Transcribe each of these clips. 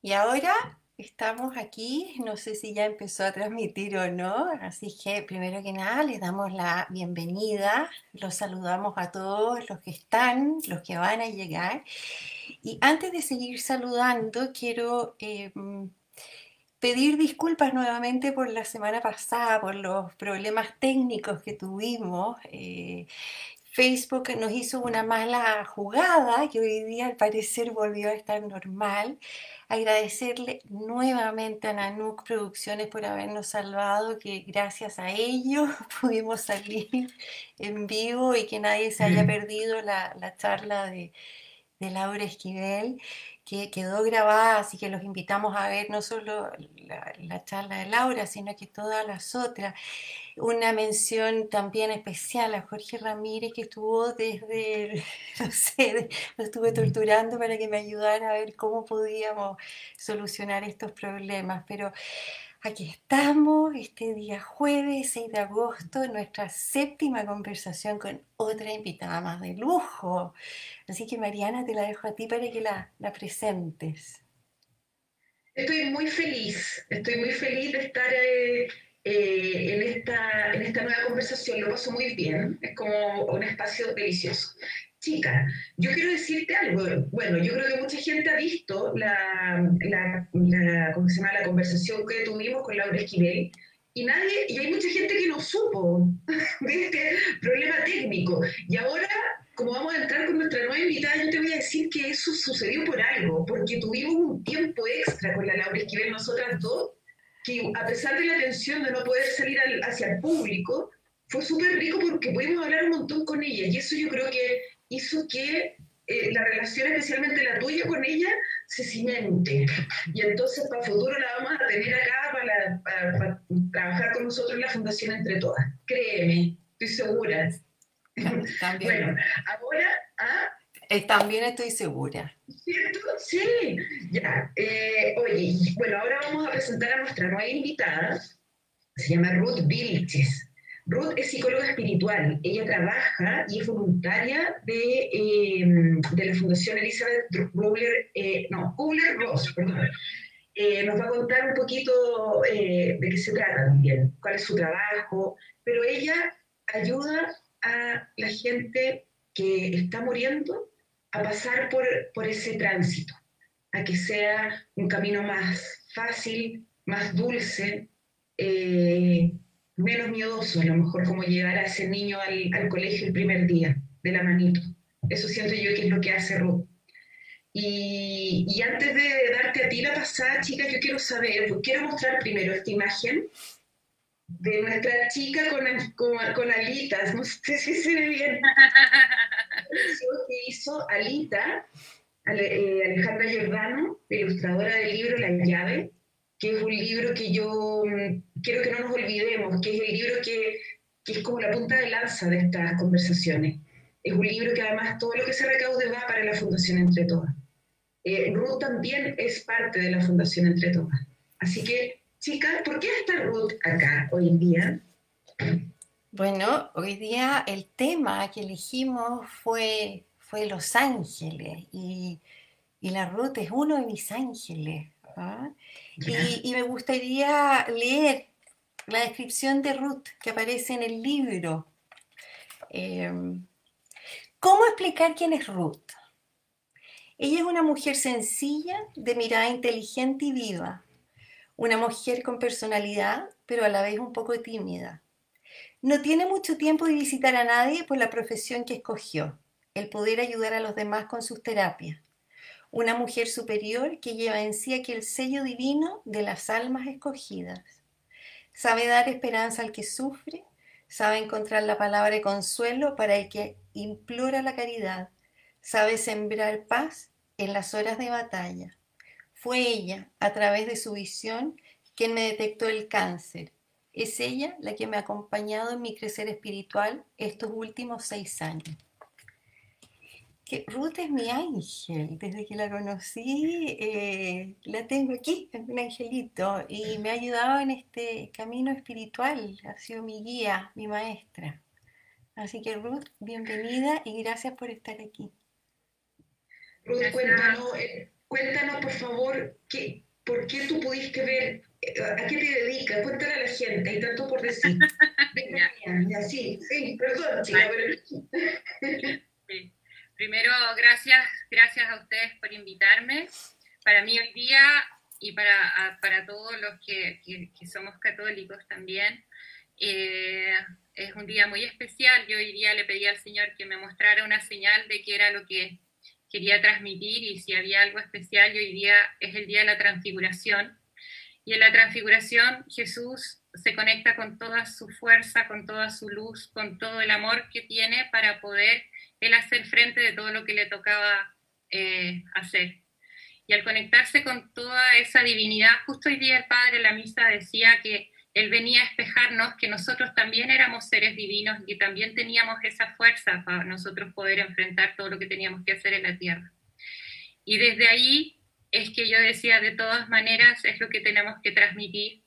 Y ahora estamos aquí, no sé si ya empezó a transmitir o no, así que primero que nada les damos la bienvenida, los saludamos a todos los que están, los que van a llegar. Y antes de seguir saludando, quiero eh, pedir disculpas nuevamente por la semana pasada, por los problemas técnicos que tuvimos. Eh, Facebook nos hizo una mala jugada que hoy día al parecer volvió a estar normal. Agradecerle nuevamente a Nanuk Producciones por habernos salvado, que gracias a ellos pudimos salir en vivo y que nadie se haya perdido la, charla de, de Laura Esquivel que quedó grabada, así que los invitamos a ver no solo la, charla de Laura, sino que todas las otras. Una mención también especial a Jorge Ramírez, que estuvo desde, no sé, lo estuve torturando para que me ayudara a ver cómo podíamos solucionar estos problemas, pero Aquí estamos, este día jueves 6 de agosto, en nuestra séptima conversación con otra invitada más de lujo. Así que Mariana, te la dejo a ti para que la, presentes. Estoy muy feliz, estoy muy feliz de estar eh, eh, en, esta, en esta nueva conversación. Lo paso muy bien, es como un espacio delicioso. Chica, yo quiero decirte algo. Bueno, yo creo que mucha gente ha visto la, la, ¿cómo se llama? la conversación que tuvimos con Laura Esquivel y nadie, y hay mucha gente que no supo de este problema técnico. Y ahora, como vamos a entrar con nuestra nueva invitada, yo te voy a decir que eso sucedió por algo, porque tuvimos un tiempo extra con la Laura Esquivel, nosotras dos, que a pesar de la tensión de no poder salir hacia el público, fue súper rico porque pudimos hablar un montón con ella. Y eso yo creo que hizo que eh, la relación, especialmente la tuya con ella, se cimente. Y entonces para el futuro la vamos a tener acá para, trabajar con nosotros en la Fundación Entre Todas. Créeme, estoy segura. También. bueno, ahora... ¿ah? Eh, también estoy segura. ¿Cierto? Sí. Ya. Eh, oye, bueno, ahora vamos a presentar a nuestra nueva invitada. Se llama Ruth Vilches. Ruth es psicóloga espiritual. Ella trabaja y es voluntaria de, eh, de la Fundación Elizabeth Rubler, eh, no, Kubler-Ross, perdón. Eh, nos va a contar un poquito de qué se trata también, cuál es su trabajo, pero ella ayuda a la gente que está muriendo a pasar por, por ese tránsito, a que sea un camino más fácil, más dulce, eh, menos miedoso, a lo mejor como llegar a ese niño al, colegio el primer día, de la manito. Eso siento yo que es lo que hace Ruth. Y, antes de darte a ti la pasada, chica, yo quiero saber, pues, quiero mostrar primero esta imagen de nuestra chica con, con, alitas, no sé si se ve bien. que hizo Alita, eh, Alejandra Giordano, ilustradora del libro La llave, que es un libro que yo mm, quiero que no nos olvidemos, que es el libro que, que, es como la punta de lanza de estas conversaciones. Es un libro que además todo lo que se recaude va para la Fundación Entre Todas. Eh, Ruth también es parte de la Fundación Entre Todas. Así que, chicas, ¿por qué está Ruth acá hoy en día? Bueno, hoy día el tema que elegimos fue, fue Los Ángeles y, y la Ruth es uno de mis ángeles. ¿ah? Y, me gustaría leer la descripción de Ruth que aparece en el libro. Em, ¿Cómo explicar quién es Ruth? Ella es una mujer sencilla, de mirada inteligente y viva. Una mujer con personalidad, pero a la vez un poco tímida. No tiene mucho tiempo de visitar a nadie por la profesión que escogió, el poder ayudar a los demás con sus terapias una mujer superior que lleva en sí aquel sello divino de las almas escogidas. Sabe dar esperanza al que sufre, sabe encontrar la palabra de consuelo para el que implora la caridad, sabe sembrar paz en las horas de batalla. Fue ella, a través de su visión, quien me detectó el cáncer. Es ella la que me ha acompañado en mi crecer espiritual estos últimos seis años. Ruth es mi ángel, desde que la conocí, eh, la tengo aquí, es un angelito, y me ha ayudado en este camino espiritual, ha sido mi guía, mi maestra. Así que Ruth, bienvenida y gracias por estar aquí. Ruth, cuéntanos, eh, cuéntanos por favor, ¿qué, ¿por qué tú pudiste ver, a qué te dedicas? Cuéntale a la gente, hay tanto por decir. ya, sí, sí, perdón, chica, pero... Primero, gracias, gracias a ustedes por invitarme. Para mí hoy día y para, para todos los que, que, somos católicos también, eh, es un día muy especial. Yo hoy día le pedí al Señor que me mostrara una señal de qué era lo que quería transmitir y si había algo especial. Y hoy día es el día de la transfiguración. Y en la transfiguración Jesús se conecta con toda su fuerza, con toda su luz, con todo el amor que tiene para poder él hacer frente de todo lo que le tocaba eh, hacer. Y al conectarse con toda esa divinidad, justo hoy día el Padre en la misa decía que Él venía a espejarnos que nosotros también éramos seres divinos y que también teníamos esa fuerza para nosotros poder enfrentar todo lo que teníamos que hacer en la tierra. Y desde ahí es que yo decía, de todas maneras, es lo que tenemos que transmitir.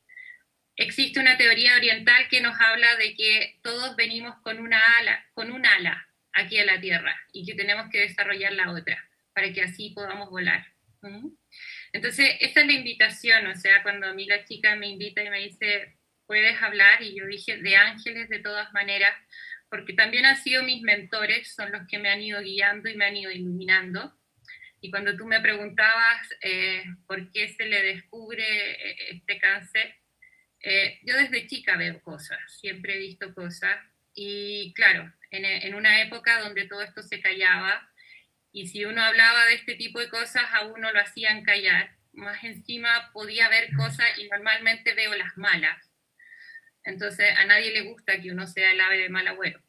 Existe una teoría oriental que nos habla de que todos venimos con una ala, con un ala, aquí a la Tierra y que tenemos que desarrollar la otra para que así podamos volar. Entonces, esa es la invitación, o sea, cuando a mí la chica me invita y me dice, puedes hablar, y yo dije, de ángeles de todas maneras, porque también han sido mis mentores, son los que me han ido guiando y me han ido iluminando. Y cuando tú me preguntabas eh, por qué se le descubre eh, este cáncer, eh, yo desde chica veo cosas, siempre he visto cosas. Y claro, en, una época donde todo esto se callaba y si uno hablaba de este tipo de cosas a uno lo hacían callar. Más encima podía ver cosas y normalmente veo las malas. Entonces a nadie le gusta que uno sea el ave de mal agüero.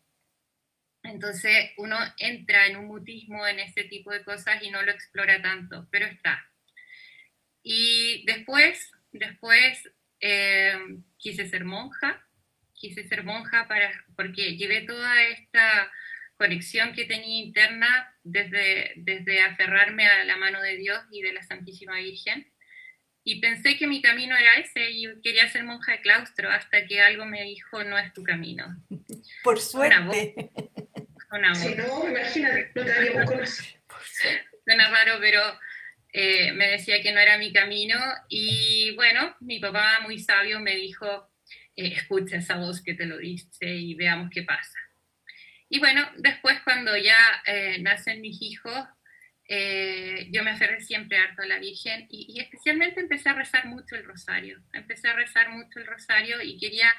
Entonces uno entra en un mutismo en este tipo de cosas y no lo explora tanto, pero está. Y después, después eh, quise ser monja quise ser monja para, porque llevé toda esta conexión que tenía interna desde, desde aferrarme a la mano de Dios y de la Santísima Virgen. Y pensé que mi camino era ese y quería ser monja de claustro hasta que algo me dijo, no es tu camino. Por suerte. Una voz. no, imagínate, no te Suena raro, pero eh, me decía que no era mi camino. Y bueno, mi papá muy sabio me dijo, eh, escucha esa voz que te lo dice y veamos qué pasa. Y bueno, después cuando ya eh, nacen mis hijos, eh, yo me aferré siempre harto a la Virgen y, y, especialmente empecé a rezar mucho el rosario. Empecé a rezar mucho el rosario y quería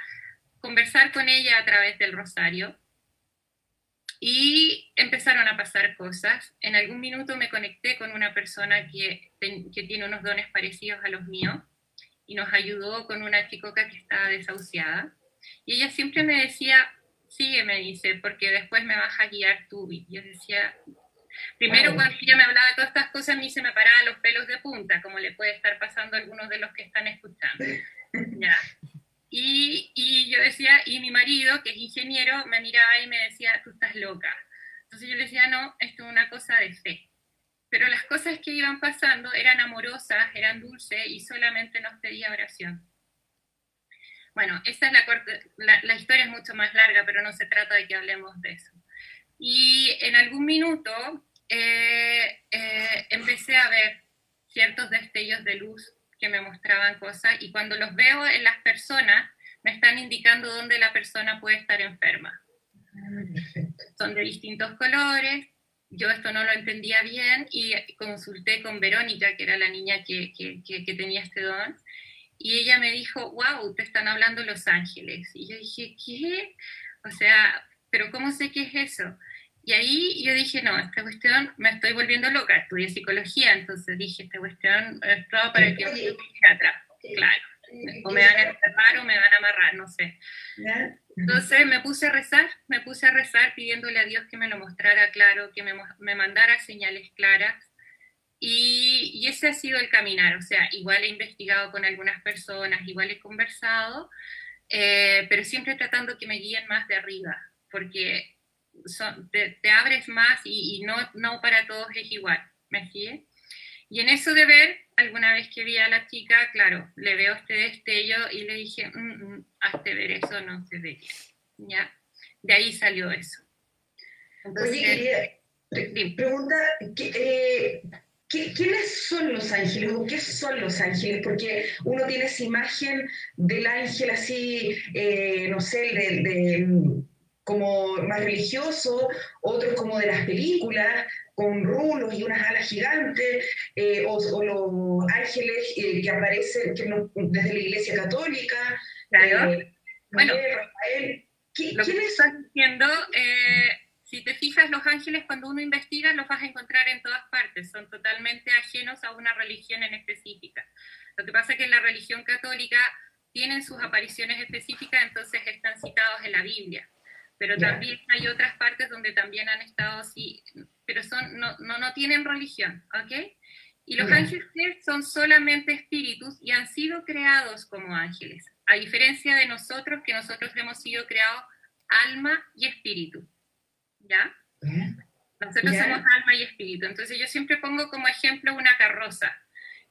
conversar con ella a través del rosario. Y empezaron a pasar cosas. En algún minuto me conecté con una persona que, que tiene unos dones parecidos a los míos y nos ayudó con una chicoca que estaba desahuciada. Y ella siempre me decía, sigue, me dice, porque después me vas a guiar tú. Y yo decía, primero cuando ella me hablaba de todas estas cosas, a mí se me paraban los pelos de punta, como le puede estar pasando a algunos de los que están escuchando. ya. Y, y, yo decía, y mi marido, que es ingeniero, me miraba y me decía, tú estás loca. Entonces yo le decía, no, esto es una cosa de fe pero las cosas que iban pasando eran amorosas, eran dulces y solamente nos pedía oración. Bueno, esa es la, la, historia es mucho más larga, pero no se trata de que hablemos de eso. Y en algún minuto eh, eh, empecé a ver ciertos destellos de luz que me mostraban cosas y cuando los veo en las personas me están indicando dónde la persona puede estar enferma. Ah, Son de distintos colores, yo esto no lo entendía bien y consulté con Verónica, que era la niña que, tenía este don, y ella me dijo, wow, te están hablando los ángeles. Y yo dije, ¿qué? O sea, pero ¿cómo sé qué es eso? Y ahí yo dije, no, esta cuestión me estoy volviendo loca, estudié psicología, entonces dije, esta cuestión es todo para que yo psiquiatra, claro. O me van a encerrar o me van a amarrar, no sé. Entonces me puse a rezar, me puse a rezar pidiéndole a Dios que me lo mostrara claro, que me, me mandara señales claras. Y, y, ese ha sido el caminar, o sea, igual he investigado con algunas personas, igual he conversado, eh, pero siempre tratando que me guíen más de arriba, porque son, te, te, abres más y, y, no, no para todos es igual, ¿me sigue? Y en eso de ver, alguna vez que vi a la chica, claro, le veo este destello y le dije, mm, mm, hazte ver eso, no se ve ¿Ya? De ahí salió eso. Oye, quería pregunta, eh, ¿quiénes son los ángeles o qué son los ángeles? Porque uno tiene esa imagen del ángel así, eh, no sé, de, como más religioso, otros como de las películas, con rulos y unas alas gigantes, eh, o, los ángeles eh, que aparecen desde la Iglesia Católica. Claro. bueno, lo que estás diciendo, si te fijas, los ángeles cuando uno investiga los vas a encontrar en todas partes, son totalmente ajenos a una religión en específica. Lo que pasa es que en la religión católica tienen sus apariciones específicas, entonces están citados en la Biblia. Pero también hay otras partes donde también han estado así, pero son, no, no, no tienen religión, ¿ok? Y los ángeles son solamente espíritus y han sido creados como ángeles, a diferencia de nosotros, que nosotros hemos sido creados alma y espíritu. ¿ya? Nosotros somos alma y espíritu. Entonces yo siempre pongo como ejemplo una carroza,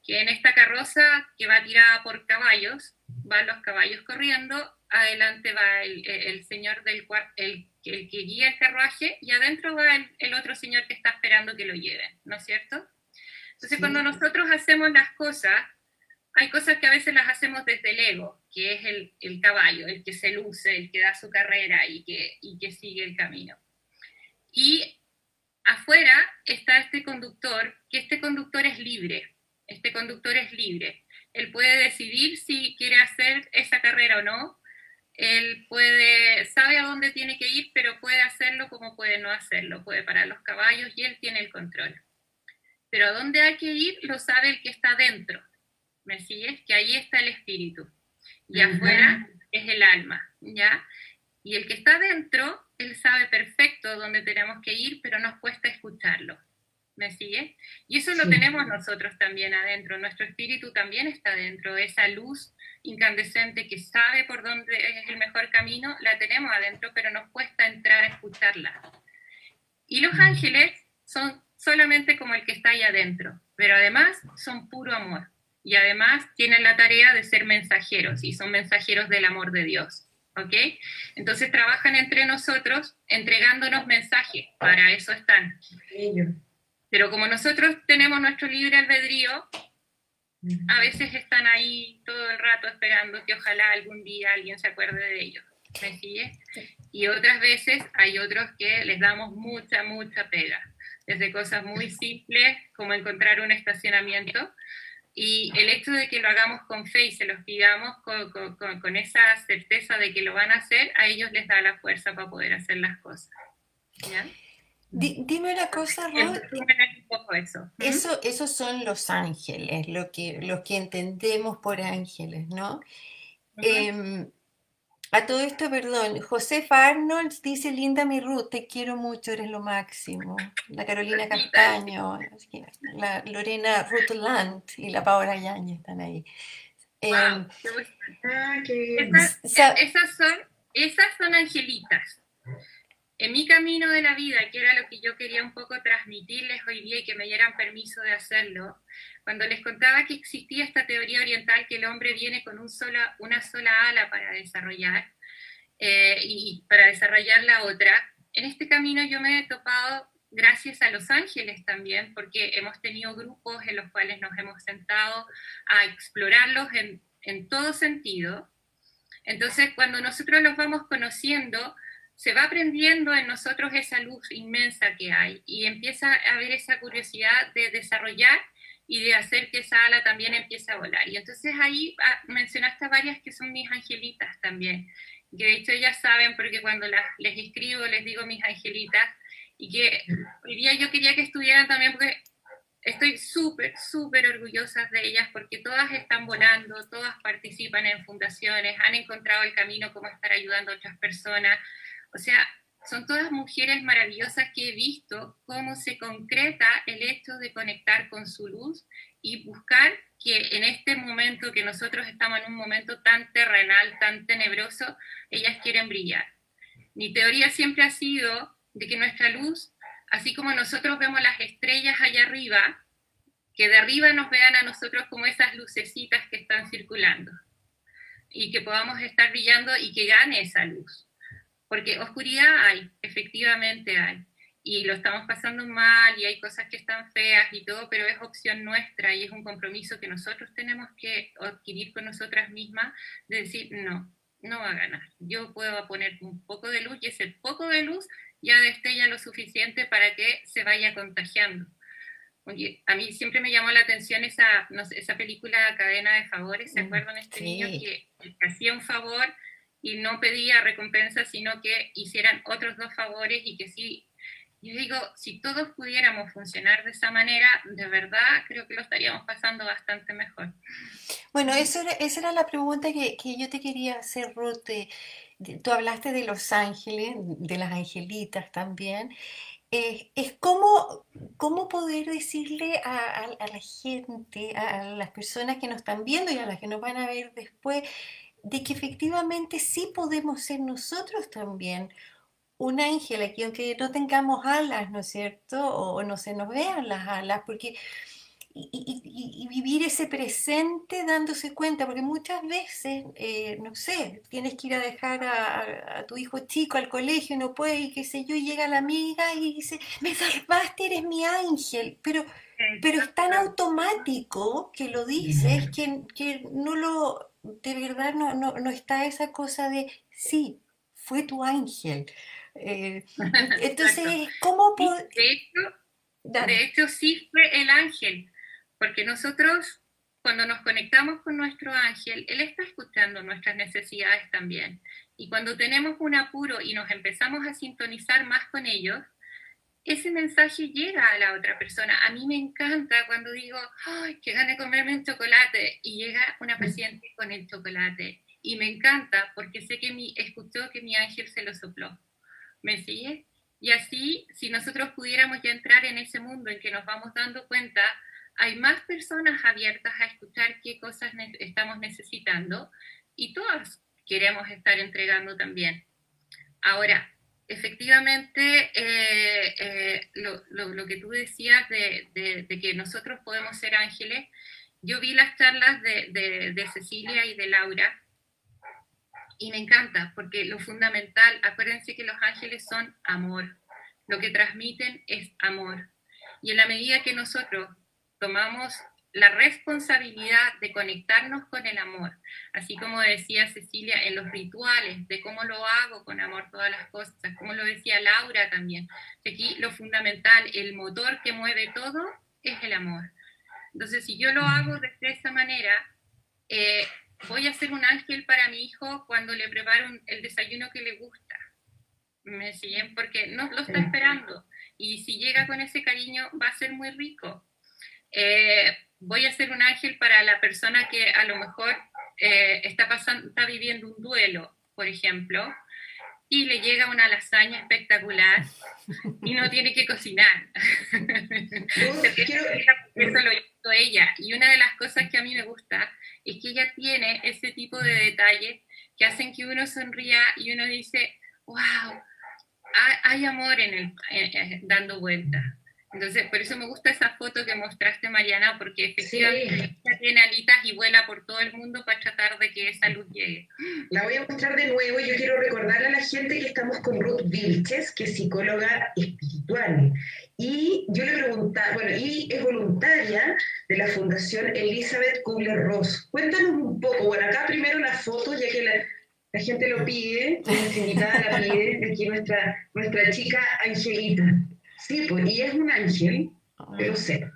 que en esta carroza que va tirada por caballos, van los caballos corriendo, adelante va el, señor del el, el, que guía el carruaje y adentro va el, otro señor que está esperando que lo lleven, ¿no es cierto? Entonces cuando nosotros hacemos las cosas, hay cosas que a veces las hacemos desde el ego, que es el, caballo, el que se luce, el que da su carrera y que, y que sigue el camino. Y afuera está este conductor, que este conductor es libre, este conductor es libre. Él puede decidir si quiere hacer esa carrera o no. Él puede, sabe a dónde tiene que ir, pero puede hacerlo como puede no hacerlo. Puede parar los caballos y él tiene el control. Pero a dónde hay que ir lo sabe el que está dentro. ¿Me sigues? Que ahí está el espíritu. Y afuera es el alma, ¿ya? Y el que está dentro, él sabe perfecto dónde tenemos que ir, pero nos cuesta escucharlo. ¿Me sigue? Y eso lo tenemos nosotros también adentro. Nuestro espíritu también está dentro. Esa luz incandescente que sabe por dónde es el mejor camino, la tenemos adentro, pero nos cuesta entrar a escucharla. Y los ángeles son solamente como el que está ahí adentro, pero además son puro amor. Y además tienen la tarea de ser mensajeros y son mensajeros del amor de Dios. ¿ok? Entonces trabajan entre nosotros entregándonos mensajes, para eso están. Pero como nosotros tenemos nuestro libre albedrío, a veces están ahí todo el rato esperando que ojalá algún día alguien se acuerde de ellos. ¿Me sigue? Y otras veces hay otros que les damos mucha, mucha pega. Desde cosas muy simples como encontrar un estacionamiento y el hecho de que lo hagamos con fe y se los pidamos con, con, con, esa certeza de que lo van a hacer, a ellos les da la fuerza para poder hacer las cosas. Dime una cosa, Ruth. Eso. eso. Esos son los ángeles, lo que, los que entendemos por ángeles, ¿no? A todo esto, perdón, Josefa Arnold dice, linda mi Ruth, te quiero mucho, eres lo máximo. La Carolina Castaño, la Lorena Ruth Land y la Paola Yañez están ahí. Em, ah, esas, son, esas son angelitas. En mi camino de la vida, que era lo que yo quería un poco transmitirles hoy día y que me dieran permiso de hacerlo, cuando les contaba que existía esta teoría oriental que el hombre viene con una sola ala para desarrollar eh, y para desarrollar la otra, en este camino yo me he topado gracias a los ángeles también, porque hemos tenido grupos en los cuales nos hemos sentado a explorarlos en, en todo sentido. Entonces, cuando nosotros los vamos conociendo, se va aprendiendo en nosotros esa luz inmensa que hay y empieza a haber esa curiosidad de desarrollar y de hacer que esa ala también empiece a volar. Y entonces ahí ah, mencionaste varias que son mis angelitas también, que de hecho ellas saben porque cuando las, les escribo les digo mis angelitas y que hoy día yo quería que estuvieran también porque estoy súper, súper orgullosa de ellas porque todas están volando, todas participan en fundaciones, han encontrado el camino como estar ayudando a otras personas. O sea, son todas mujeres maravillosas que he visto cómo se concreta el hecho de conectar con su luz y buscar que en este momento que nosotros estamos en un momento tan terrenal, tan tenebroso, ellas quieren brillar. Mi teoría siempre ha sido de que nuestra luz, así como nosotros vemos las estrellas allá arriba, que de arriba nos vean a nosotros como esas lucecitas que están circulando y que podamos estar brillando y que gane esa luz porque oscuridad hay, efectivamente hay. y lo estamos pasando mal y hay cosas que están feas y todo, pero es opción nuestra y es un compromiso que nosotros tenemos que adquirir con nosotras mismas de decir, no, no va a ganar. Yo puedo poner un poco de luz y ese poco de luz ya destella lo suficiente para que se vaya contagiando. a mí siempre me llamó la atención esa, esa película Cadena de Favores, ¿se mm, acuerdan? Este niño que, hacía un favor y no pedía recompensa, sino que hicieran otros dos favores y que sí. Yo digo, si todos pudiéramos funcionar de esa manera, de verdad creo que lo estaríamos pasando bastante mejor. Bueno, eso esa era la pregunta que, yo te quería hacer, Ruth. tú hablaste de los ángeles, de las angelitas también. Eh, es cómo, cómo poder decirle a, la gente, a, las personas que nos están viendo y a las que nos van a ver después, de que efectivamente sí podemos ser nosotros también un ángel aquí, aunque no tengamos alas, ¿no es cierto? O, no se nos vean las alas, porque y, vivir ese presente dándose cuenta, porque muchas veces, eh, no sé, tienes que ir a dejar a, tu hijo chico al colegio, no puede, y qué sé yo, y llega la amiga y dice, me salvaste, eres mi ángel, pero, pero es tan automático que lo dices que, que no lo, de verdad no, no, está esa cosa de, sí, fue tu ángel. Eh, entonces, ¿cómo de hecho, sí fue el ángel porque nosotros, cuando nos conectamos con nuestro ángel, él está escuchando nuestras necesidades también. Y cuando tenemos un apuro y nos empezamos a sintonizar más con ellos, ese mensaje llega a la otra persona. A mí me encanta cuando digo, ay, que gane comerme un chocolate, y llega una paciente con el chocolate. Y me encanta porque sé que mi, escuchó que mi ángel se lo sopló. ¿Me sigue? Y así, si nosotros pudiéramos ya entrar en ese mundo en que nos vamos dando cuenta hay más personas abiertas a escuchar qué cosas estamos necesitando y todas queremos estar entregando también. Ahora, efectivamente, eh, eh, lo, que tú decías de, que nosotros podemos ser ángeles, yo vi las charlas de, de Cecilia y de Laura y me encanta porque lo fundamental, acuérdense que los ángeles son amor, lo que transmiten es amor. Y en la medida que nosotros tomamos la responsabilidad de conectarnos con el amor, así como decía Cecilia en los rituales, de cómo lo hago con amor todas las cosas, como lo decía Laura también. Aquí lo fundamental, el motor que mueve todo es el amor. Entonces, si yo lo hago de esa manera, eh, voy a ser un ángel para mi hijo cuando le preparo el desayuno que le gusta. ¿Me siguen? Porque no lo está esperando. Y si llega con ese cariño, va a ser muy rico eh, voy a ser un ángel para la persona que a lo mejor eh, está, pasando, está viviendo un duelo, por ejemplo, y le llega una lasaña espectacular y no tiene que cocinar. Eso lo hizo ella. Y una de las cosas que a mí me gusta es que ella tiene ese tipo de detalles que hacen que uno sonría y uno dice, wow, hay amor en el, dando vuelta. Entonces, por eso me gusta esa foto que mostraste, Mariana, porque efectivamente tiene alitas y vuela por todo el mundo para tratar de que esa luz llegue. La voy a mostrar de nuevo y yo quiero recordarle a la gente que estamos con Ruth Vilches, que es psicóloga espiritual. Y yo le preguntaba, bueno, y es voluntaria de la Fundación Elizabeth Kubler-Ross. Cuéntanos un poco, bueno, acá primero la foto, ya que la, la gente lo pide, nuestra invitada la pide, aquí nuestra, nuestra chica Angelita. Sí, pues, y es un ángel, lo sé.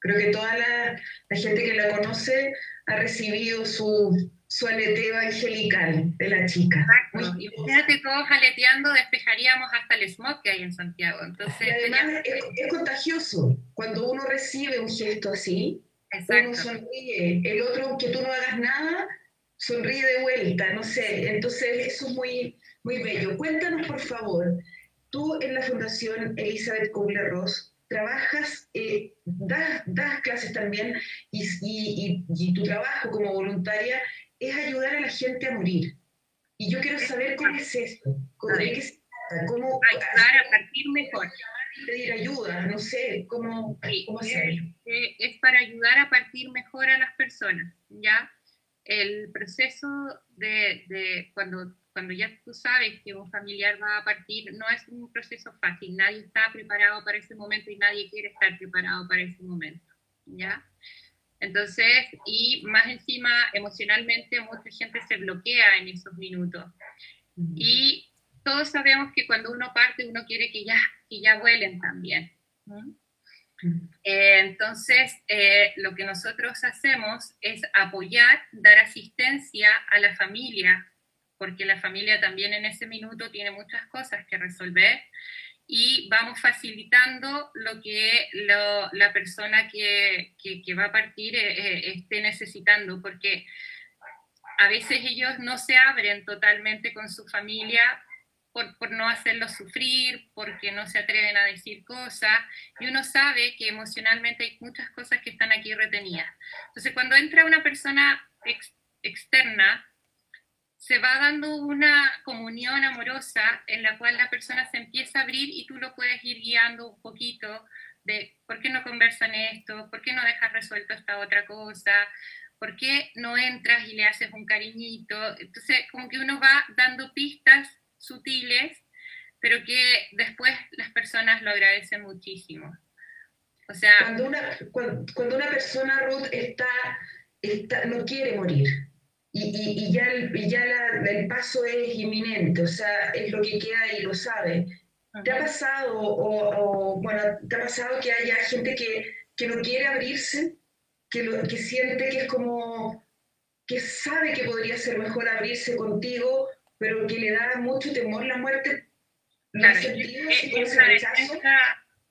Creo que toda la, gente que la conoce ha recibido su, su aleteo angelical de la chica. Y fíjate, todos aleteando despejaríamos hasta el smog que hay en Santiago. Entonces, y además es, contagioso. Cuando uno recibe un gesto así, uno sonríe. El otro, aunque tú no hagas nada, sonríe de vuelta. No sé. Entonces, eso es muy, muy bello. Cuéntanos, por favor, Tú en la Fundación Elizabeth Kubler-Ross trabajas, eh, das, clases también y, tu trabajo como voluntaria es ayudar a la gente a morir. Y yo quiero saber cómo es esto, cómo, cómo ayudar a partir mejor. Pedir ayuda, no sé, cómo, cómo hacerlo. Es, para ayudar a partir mejor a las personas, ¿ya? El proceso de, de cuando cuando ya tú sabes que un familiar va a partir, no es un proceso fácil, nadie está preparado para ese momento y nadie quiere estar preparado para ese momento, ¿ya? Entonces, y más encima, emocionalmente, mucha gente se bloquea en esos minutos. Y todos sabemos que cuando uno parte, uno quiere que ya, que ya vuelen también. Eh, entonces, eh, lo que nosotros hacemos es apoyar, dar asistencia a la familia, porque la familia también en ese minuto tiene muchas cosas que resolver y vamos facilitando lo que la persona que, que, va a partir eh, esté necesitando, porque a veces ellos no se abren totalmente con su familia por, por, no hacerlos sufrir, porque no se atreven a decir cosas, y uno sabe que emocionalmente hay muchas cosas que están aquí retenidas. Entonces, cuando entra una persona externa, se va dando una comunión amorosa en la cual la persona se empieza a abrir y tú lo puedes ir guiando un poquito de por qué no conversan esto, por qué no dejas resuelto esta otra cosa, por qué no entras y le haces un cariñito. Entonces, como que uno va dando pistas sutiles, pero que después las personas lo agradecen muchísimo. O sea, cuando una, cuando, una persona, Ruth, está, está, no quiere morir y, y, ya, el, ya el paso es inminente, o sea, es lo que queda y lo sabe. ¿Te ha pasado, o, bueno, te ha pasado que haya gente que, que no quiere abrirse, que, lo, que siente que es como, que sabe que podría ser mejor abrirse contigo, pero que le da mucho temor la muerte.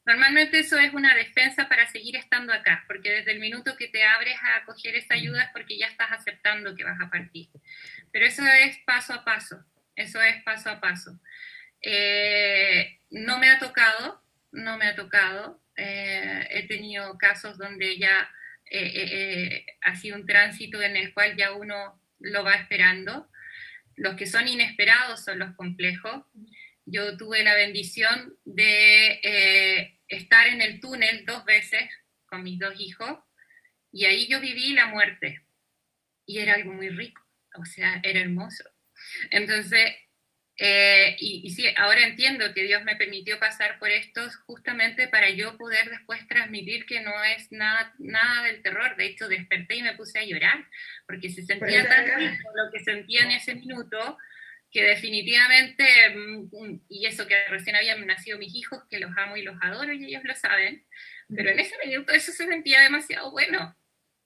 Normalmente eso es una defensa para seguir estando acá, porque desde el minuto que te abres a acoger esa ayuda es porque ya estás aceptando que vas a partir. Pero eso es paso a paso, eso es paso a paso. Eh, no me ha tocado, no me ha tocado. Eh, he tenido casos donde ya eh, ha sido un tránsito en el cual ya uno lo va esperando. Los que son inesperados son los complejos. Yo tuve la bendición de eh, estar en el túnel dos veces con mis dos hijos y ahí yo viví la muerte y era algo muy rico, o sea, era hermoso. Entonces, eh, y, sí, ahora entiendo que Dios me permitió pasar por esto justamente para yo poder después transmitir que no es nada, nada del terror. De hecho, desperté y me puse a llorar porque se sentía tan rico lo que sentía en ese minuto que definitivamente, mm, y eso que recién habían nacido mis hijos, que los amo y los adoro y ellos lo saben, pero en ese minuto eso se sentía demasiado bueno.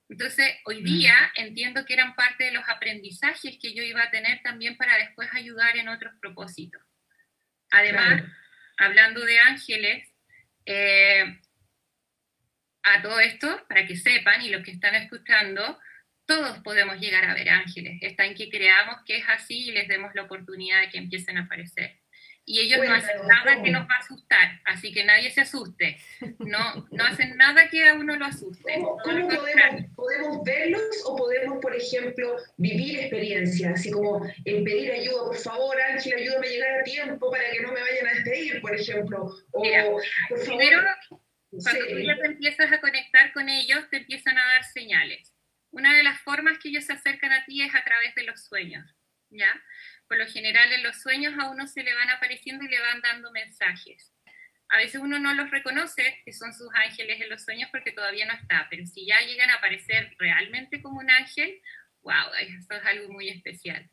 Entonces, hoy día entiendo que eran parte de los aprendizajes que yo iba a tener también para después ayudar en otros propósitos. Además, hablando de ángeles, eh, a todo esto, para que sepan y los que están escuchando, todos podemos llegar a ver ángeles. Está en que creamos que es así y les demos la oportunidad de que empiecen a aparecer y ellos no hacen nada que nos va a asustar, así que nadie se asuste. No, no hacen nada que a uno lo asuste. ¿Cómo, podemos, podemos, verlos o podemos, por ejemplo, vivir experiencias? Así como en pedir ayuda, por favor, Ángel, ayúdame a llegar a tiempo para que no me vayan a despedir, por ejemplo. O, primero, cuando tú ya te empiezas a conectar con ellos, te empiezan a dar señales. Una de las formas que ellos se acercan a ti es a través de los sueños, ¿ya? por lo general en los sueños a uno se le van apareciendo y le van dando mensajes. A veces uno no los reconoce, que son sus ángeles en los sueños, porque todavía no está, pero si ya llegan a aparecer realmente como un ángel, wow, eso es algo muy especial.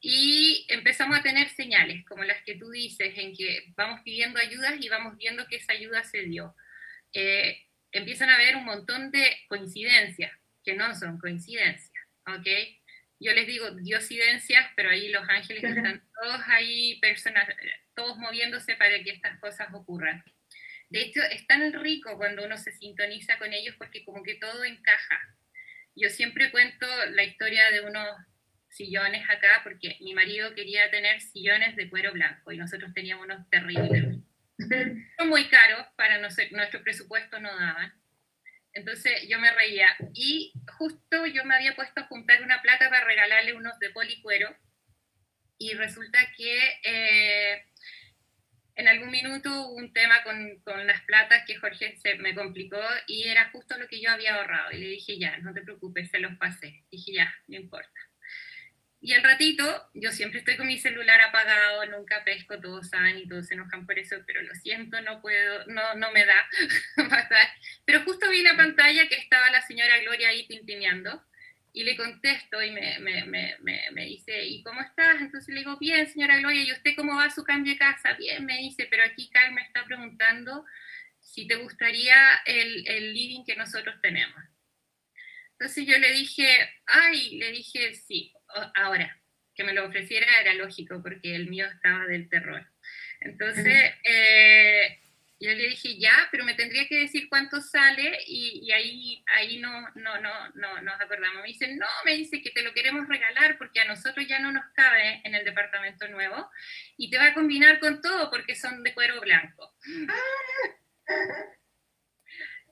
Y empezamos a tener señales, como las que tú dices, en que vamos pidiendo ayudas y vamos viendo que esa ayuda se dio. Eh, empiezan a haber un montón de coincidencias, que no son coincidencias, ¿ok? yo les digo diosidencias, pero ahí los ángeles están todos ahí, personas, todos moviéndose para que estas cosas ocurran. De hecho, es tan rico cuando uno se sintoniza con ellos porque como que todo encaja. Yo siempre cuento la historia de unos sillones acá porque mi marido quería tener sillones de cuero blanco y nosotros teníamos unos terribles. Son muy caros, para nuestro presupuesto no daban. Entonces yo me reía. Y justo yo me había puesto a juntar una plata para regalarle unos de policuero. Y resulta que eh, en algún minuto hubo un tema con, con, las platas que Jorge se me complicó y era justo lo que yo había ahorrado. Y le dije, ya, no te preocupes, se los pasé. dije, ya, no importa. Y al ratito, yo siempre estoy con mi celular apagado, nunca pesco, todos saben y todos se enojan por eso, pero lo siento, no puedo, no, no me da. pero justo vi la pantalla que estaba la señora Gloria ahí tintineando y le contesto y me, dice, ¿y cómo estás? Entonces le digo, bien, señora Gloria, ¿y usted cómo va su cambio de casa? Bien, me dice, pero aquí Carmen me está preguntando si te gustaría el, el living que nosotros tenemos. Entonces yo le dije, ay, le dije, sí, ahora, que me lo ofreciera era lógico porque el mío estaba del terror. Entonces, eh, yo le dije, ya, pero me tendría que decir cuánto sale y, ahí, ahí no, no, no, no nos acordamos. Me dice, no, me dice que te lo queremos regalar porque a nosotros ya no nos cabe en el departamento nuevo y te va a combinar con todo porque son de cuero blanco.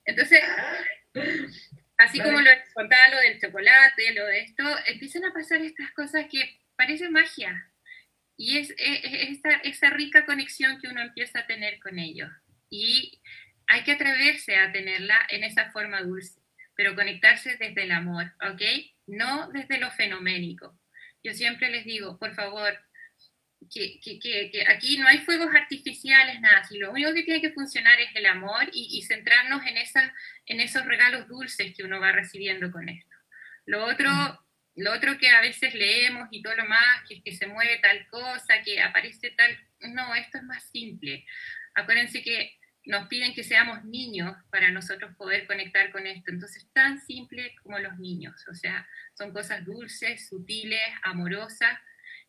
Entonces, así como lo contaba lo del chocolate, lo de esto, empiezan a pasar estas cosas que parecen magia. Y es, esa, esa, rica conexión que uno empieza a tener con ellos. Y hay que atreverse a tenerla en esa forma dulce, pero conectarse desde el amor, ¿ok? No desde lo fenoménico. Yo siempre les digo, por favor, que, que, que, aquí no hay fuegos artificiales, nada, si lo único que tiene que funcionar es el amor y, y centrarnos en, esa, en esos regalos dulces que uno va recibiendo con esto. Lo otro, lo otro que a veces leemos y todo lo más, que es que se mueve tal cosa, que aparece tal... No, esto es más simple. Acuérdense que nos piden que seamos niños para nosotros poder conectar con esto. Entonces, tan simple como los niños. O sea, son cosas dulces, sutiles, amorosas,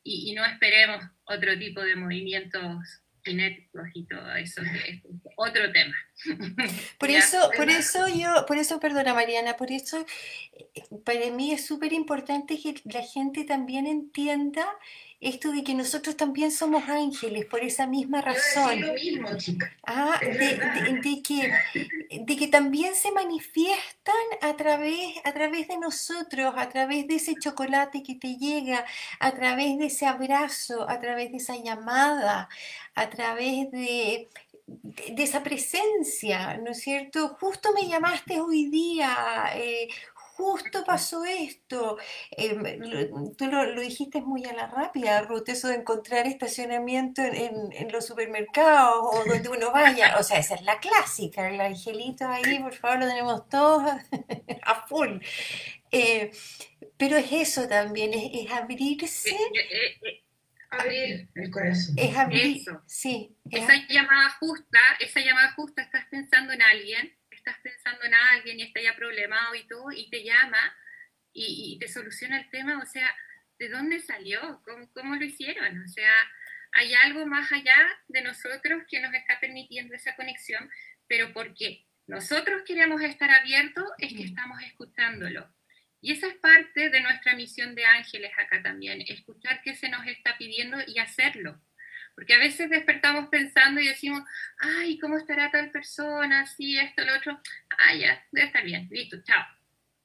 y, no esperemos otro tipo de movimientos cinéticos y todo eso, que es otro tema. Por eso, por eso yo, por eso, perdona Mariana, por eso eh, para mí es súper importante que la gente también entienda esto de que nosotros también somos ángeles por esa misma razón. Lo mismo, chica. Ah, de, que, de que también se manifiestan a través, a través de nosotros, a través de ese chocolate que te llega, a través de ese abrazo, a través de esa llamada, a través de, de, esa presencia, ¿no es cierto? Justo me llamaste hoy día, eh, justo pasó esto. Em, tú lo, dijiste muy a la rápida, Ruth, eso de encontrar estacionamiento en, los supermercados o donde uno vaya. O sea, esa es la clásica, el angelito ahí, por favor, lo tenemos todos a full. Eh, pero es eso también, es, abrirse. Eh, eh, abrir el corazón. Es abrir, sí. esa llamada justa, esa llamada justa, estás pensando en alguien estás pensando en alguien y está ya problemado y todo, y te llama y, te soluciona el tema, o sea, ¿de dónde salió? ¿Cómo, ¿Cómo, lo hicieron? O sea, hay algo más allá de nosotros que nos está permitiendo esa conexión, pero porque nosotros queremos estar abiertos es que estamos escuchándolo. Y esa es parte de nuestra misión de ángeles acá también, escuchar qué se nos está pidiendo y hacerlo. Porque a veces despertamos pensando y decimos, ay, ¿cómo estará tal persona? Sí, esto, lo otro. Ah, ya, debe estar bien, listo, chao.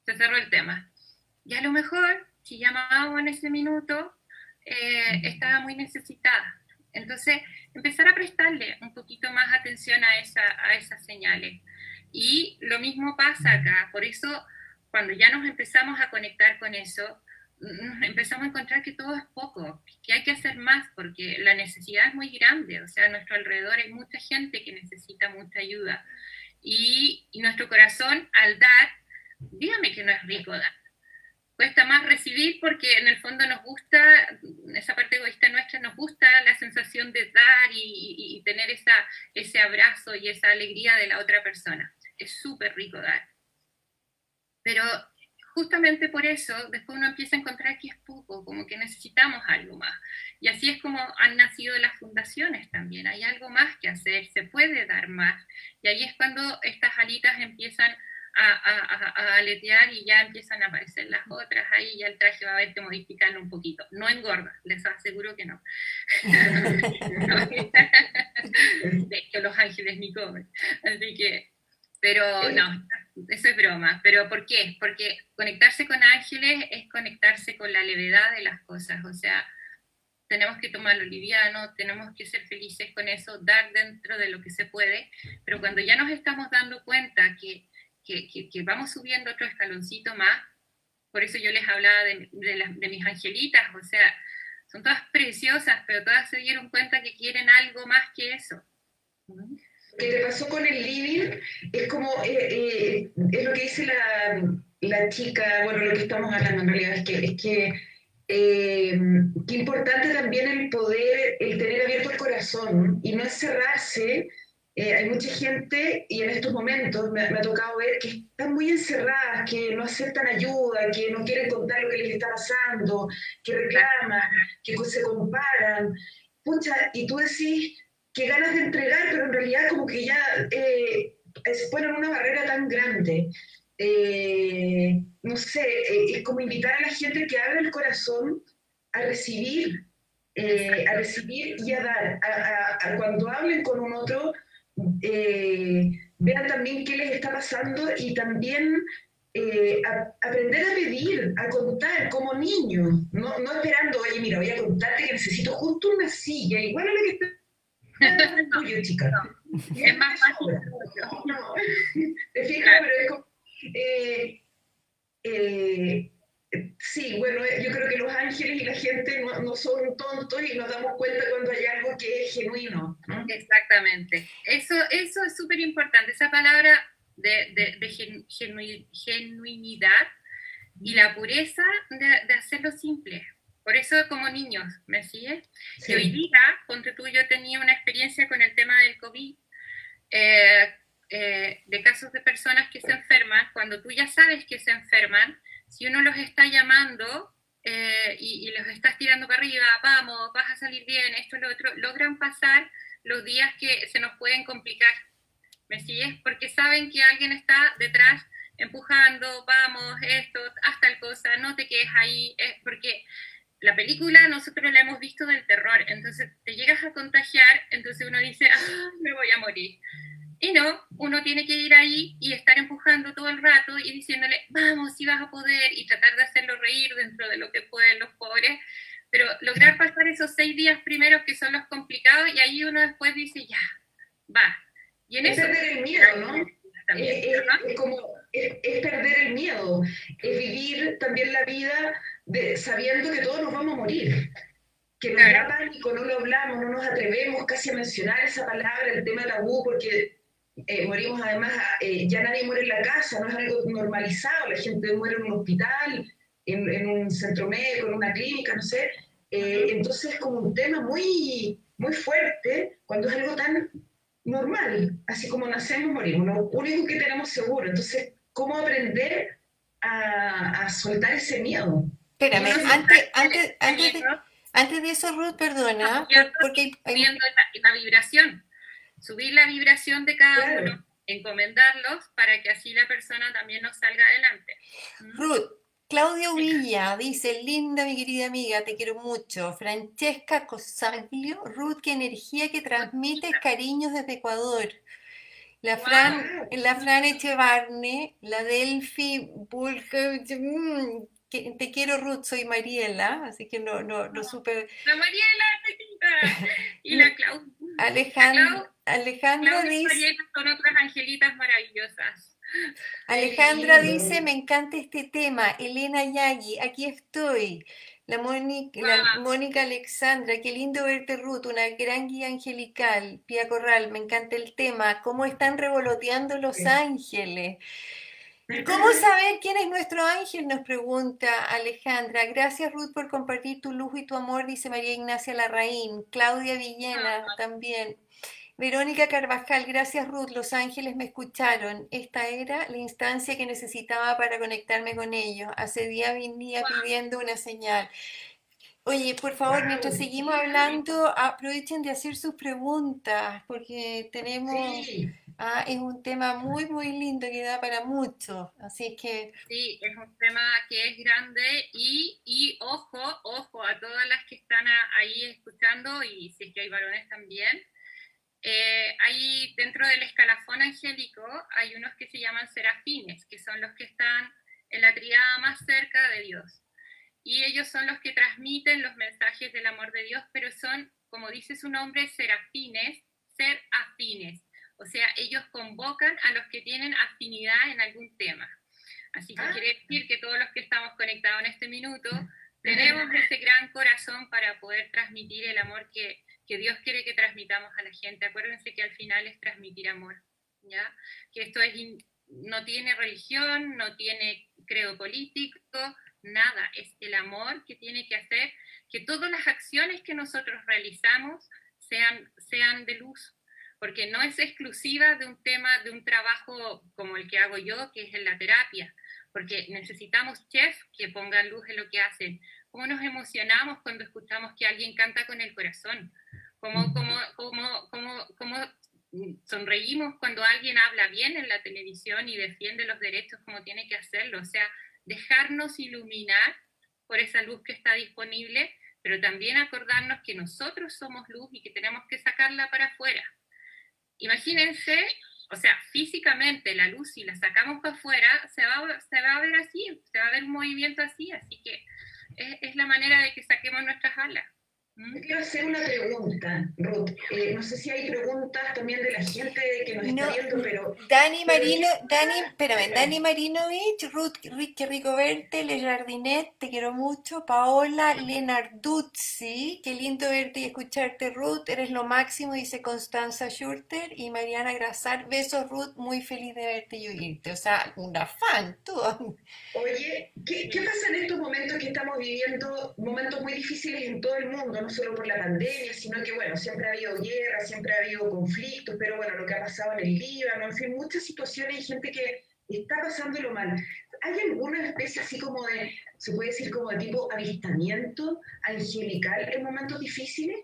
Se cerró el tema. Y a lo mejor, si llamábamos en ese minuto, eh, estaba muy necesitada. Entonces, empezar a prestarle un poquito más atención a, esa, a esas señales. Y lo mismo pasa acá. Por eso, cuando ya nos empezamos a conectar con eso, empezamos a encontrar que todo es poco, que hay que hacer más porque la necesidad es muy grande, o sea, a nuestro alrededor hay mucha gente que necesita mucha ayuda y, nuestro corazón al dar, dígame que no es rico dar, cuesta más recibir porque en el fondo nos gusta, esa parte egoísta nuestra, nos gusta la sensación de dar y, y tener esa, ese abrazo y esa alegría de la otra persona. Es súper rico dar. Pero justamente por eso después uno empieza a encontrar que es poco, como que necesitamos algo más. Y así es como han nacido las fundaciones también, hay algo más que hacer, se puede dar más. Y ahí es cuando estas alitas empiezan a, a, aletear y ya empiezan a aparecer las otras, ahí ya el traje va a haber que modificarlo un poquito. No engorda, les aseguro que no. de hecho, los ángeles ni comen. Así que, pero no, eso es broma, pero ¿por qué? Porque conectarse con ángeles es conectarse con la levedad de las cosas, o sea, tenemos que tomarlo liviano, tenemos que ser felices con eso, dar dentro de lo que se puede, pero cuando ya nos estamos dando cuenta que, que, que, vamos subiendo otro escaloncito más, por eso yo les hablaba de, de, mis angelitas, o sea, son todas preciosas, pero todas se dieron cuenta que quieren algo más que eso. ¿Qué te pasó con el living es como, eh, eh, es lo que dice la, la, chica, bueno, lo que estamos hablando en realidad, es que, es que eh, qué importante también el poder, el tener abierto el corazón y no encerrarse hay mucha gente, y en estos momentos me, ha tocado ver que están muy encerradas, que no aceptan ayuda, que no quieren contar lo que les está pasando, que reclaman, que se comparan. Pucha, y tú decís que ganas de entregar, pero en realidad como que ya eh, se ponen una barrera tan grande. Eh, no sé, es como invitar a la gente que abra el corazón a recibir, a recibir y a dar. a, cuando hablen con un otro, eh, vean también qué les está pasando y también eh, aprender a pedir, a contar como niño, no, no, esperando, oye, mira, voy a contarte que necesito justo una silla, igual a la que tuyo, chica. Es más fácil. No, te fijas, pero es como... Eh, eh Sí, bueno, eh, yo creo que los ángeles y la gente no, son tontos y nos damos cuenta cuando hay algo que es genuino. Exactamente. Eso, eso es súper importante, esa palabra de, de, genuinidad y la pureza de, hacerlo simple. Por eso como niños, ¿me sigues? Y hoy día, ponte tú, yo tenía una experiencia con el tema del COVID, eh, eh, de casos de personas que se enferman, cuando tú ya sabes que se enferman, si uno los está llamando eh, y, los estás tirando para arriba, vamos, vas a salir bien, esto, lo otro, logran pasar los días que se nos pueden complicar. ¿Me sigues? Porque saben que alguien está detrás empujando, vamos, esto, hasta el cosa, no te quedes ahí, es porque la película nosotros la hemos visto del terror, entonces te llegas a contagiar, entonces uno dice, ah, me voy a morir. Y no, uno tiene que ir ahí y estar empujando todo el rato y diciéndole, vamos, si vas a poder, y tratar de hacerlo reír dentro de lo que pueden los pobres, pero lograr pasar esos seis días primeros que son los complicados y ahí uno después dice, ya, va. Y en es eso... perder el miedo, ¿no? es, como, es, perder el miedo, es vivir también la vida de, sabiendo que todos nos vamos a morir que nos da pánico, no lo hablamos, no nos atrevemos casi a mencionar esa palabra, el tema tabú, porque eh, morimos además, eh, ya nadie muere en la casa, no es algo normalizado, la gente muere en un hospital, en, un centro médico, en una clínica, no sé. Eh, entonces es como un tema muy, muy fuerte cuando es algo tan normal, así como nacemos, morimos, lo único que tenemos seguro. Entonces, ¿cómo aprender a, soltar ese miedo? Espérame, antes, antes, antes, de, antes de eso, Ruth, perdona, porque... Hay... la vibración subir la vibración de cada uno, encomendarlos para que así la persona también nos salga adelante. Ruth, Claudio Villa dice, linda mi querida amiga, te quiero mucho. Francesca Cosaglio, Ruth, qué energía que transmites, cariños desde Ecuador. La Fran, la Fran Echevarne, la Delphi Bulge, mm, te quiero Ruth, soy Mariela, así que no, no, no supe. La Mariela, y la Claudia. Alejandra, Alejandra dice... Son otras angelitas maravillosas. Alejandra dice, me encanta este tema. Elena Yagi, aquí estoy. La Mónica, la Mónica Alexandra, qué lindo verte Ruth, una gran guía angelical. Pia Corral, me encanta el tema. ¿Cómo están revoloteando los ángeles? ¿Cómo saber quién es nuestro ángel? Nos pregunta Alejandra. Gracias Ruth por compartir tu luz y tu amor, dice María Ignacia Larraín. Claudia Villena también. Verónica Carvajal, gracias Ruth, Los Ángeles me escucharon. Esta era la instancia que necesitaba para conectarme con ellos. Hace día venía pidiendo una señal. Oye, por favor, mientras seguimos hablando, aprovechen de hacer sus preguntas, porque tenemos... Ah, es un tema muy, muy lindo que da para mucho. Así que... Sí, es un tema que es grande y, y ojo, ojo a todas las que están ahí escuchando y si es que hay varones también. Eh, hay dentro del escalafón angélico hay unos que se llaman serafines, que son los que están en la triada más cerca de Dios. Y ellos son los que transmiten los mensajes del amor de Dios, pero son, como dice su nombre, serafines, ser afines o sea, ellos convocan a los que tienen afinidad en algún tema. Así que ah. quiere decir que todos los que estamos conectados en este minuto tenemos ese gran corazón para poder transmitir el amor que, que Dios quiere que transmitamos a la gente. Acuérdense que al final es transmitir amor, ¿ya? Que esto es no tiene religión, no tiene credo político, nada, es el amor que tiene que hacer que todas las acciones que nosotros realizamos sean, sean de luz, porque no es exclusiva de un tema, de un trabajo como el que hago yo, que es en la terapia, porque necesitamos chefs que pongan luz en lo que hacen. ¿Cómo nos emocionamos cuando escuchamos que alguien canta con el corazón? ¿Cómo, cómo, cómo, cómo, cómo sonreímos cuando alguien habla bien en la televisión y defiende los derechos como tiene que hacerlo? O sea, dejarnos iluminar por esa luz que está disponible, pero también acordarnos que nosotros somos luz y que tenemos que sacarla para afuera. Imagínense, o sea, físicamente la luz, si la sacamos para afuera, se va, se va a ver así, se va a ver un movimiento así, así que es, es la manera de que saquemos nuestras alas. Quiero hacer una pregunta, Ruth. Eh, no sé si hay preguntas también de la gente que nos está viendo, pero... Dani Marino, Dani, espérame, Dani Marinovich, Ruth, qué rico verte, Le Jardinet, te quiero mucho, Paola Lenarduzzi, qué lindo verte y escucharte, Ruth, eres lo máximo, dice Constanza Schurter, y Mariana Grasar, besos, Ruth, muy feliz de verte y oírte, o sea, una fan, tú. Oye, ¿qué, ¿qué pasa en estos momentos que estamos viviendo, momentos muy difíciles en todo el mundo? No solo por la pandemia, sino que, bueno, siempre ha habido guerra, siempre ha habido conflictos, pero bueno, lo que ha pasado en el Líbano, en fin, muchas situaciones y gente que está pasándolo mal. ¿Hay alguna especie así como de, se puede decir como de tipo avistamiento angelical en momentos difíciles?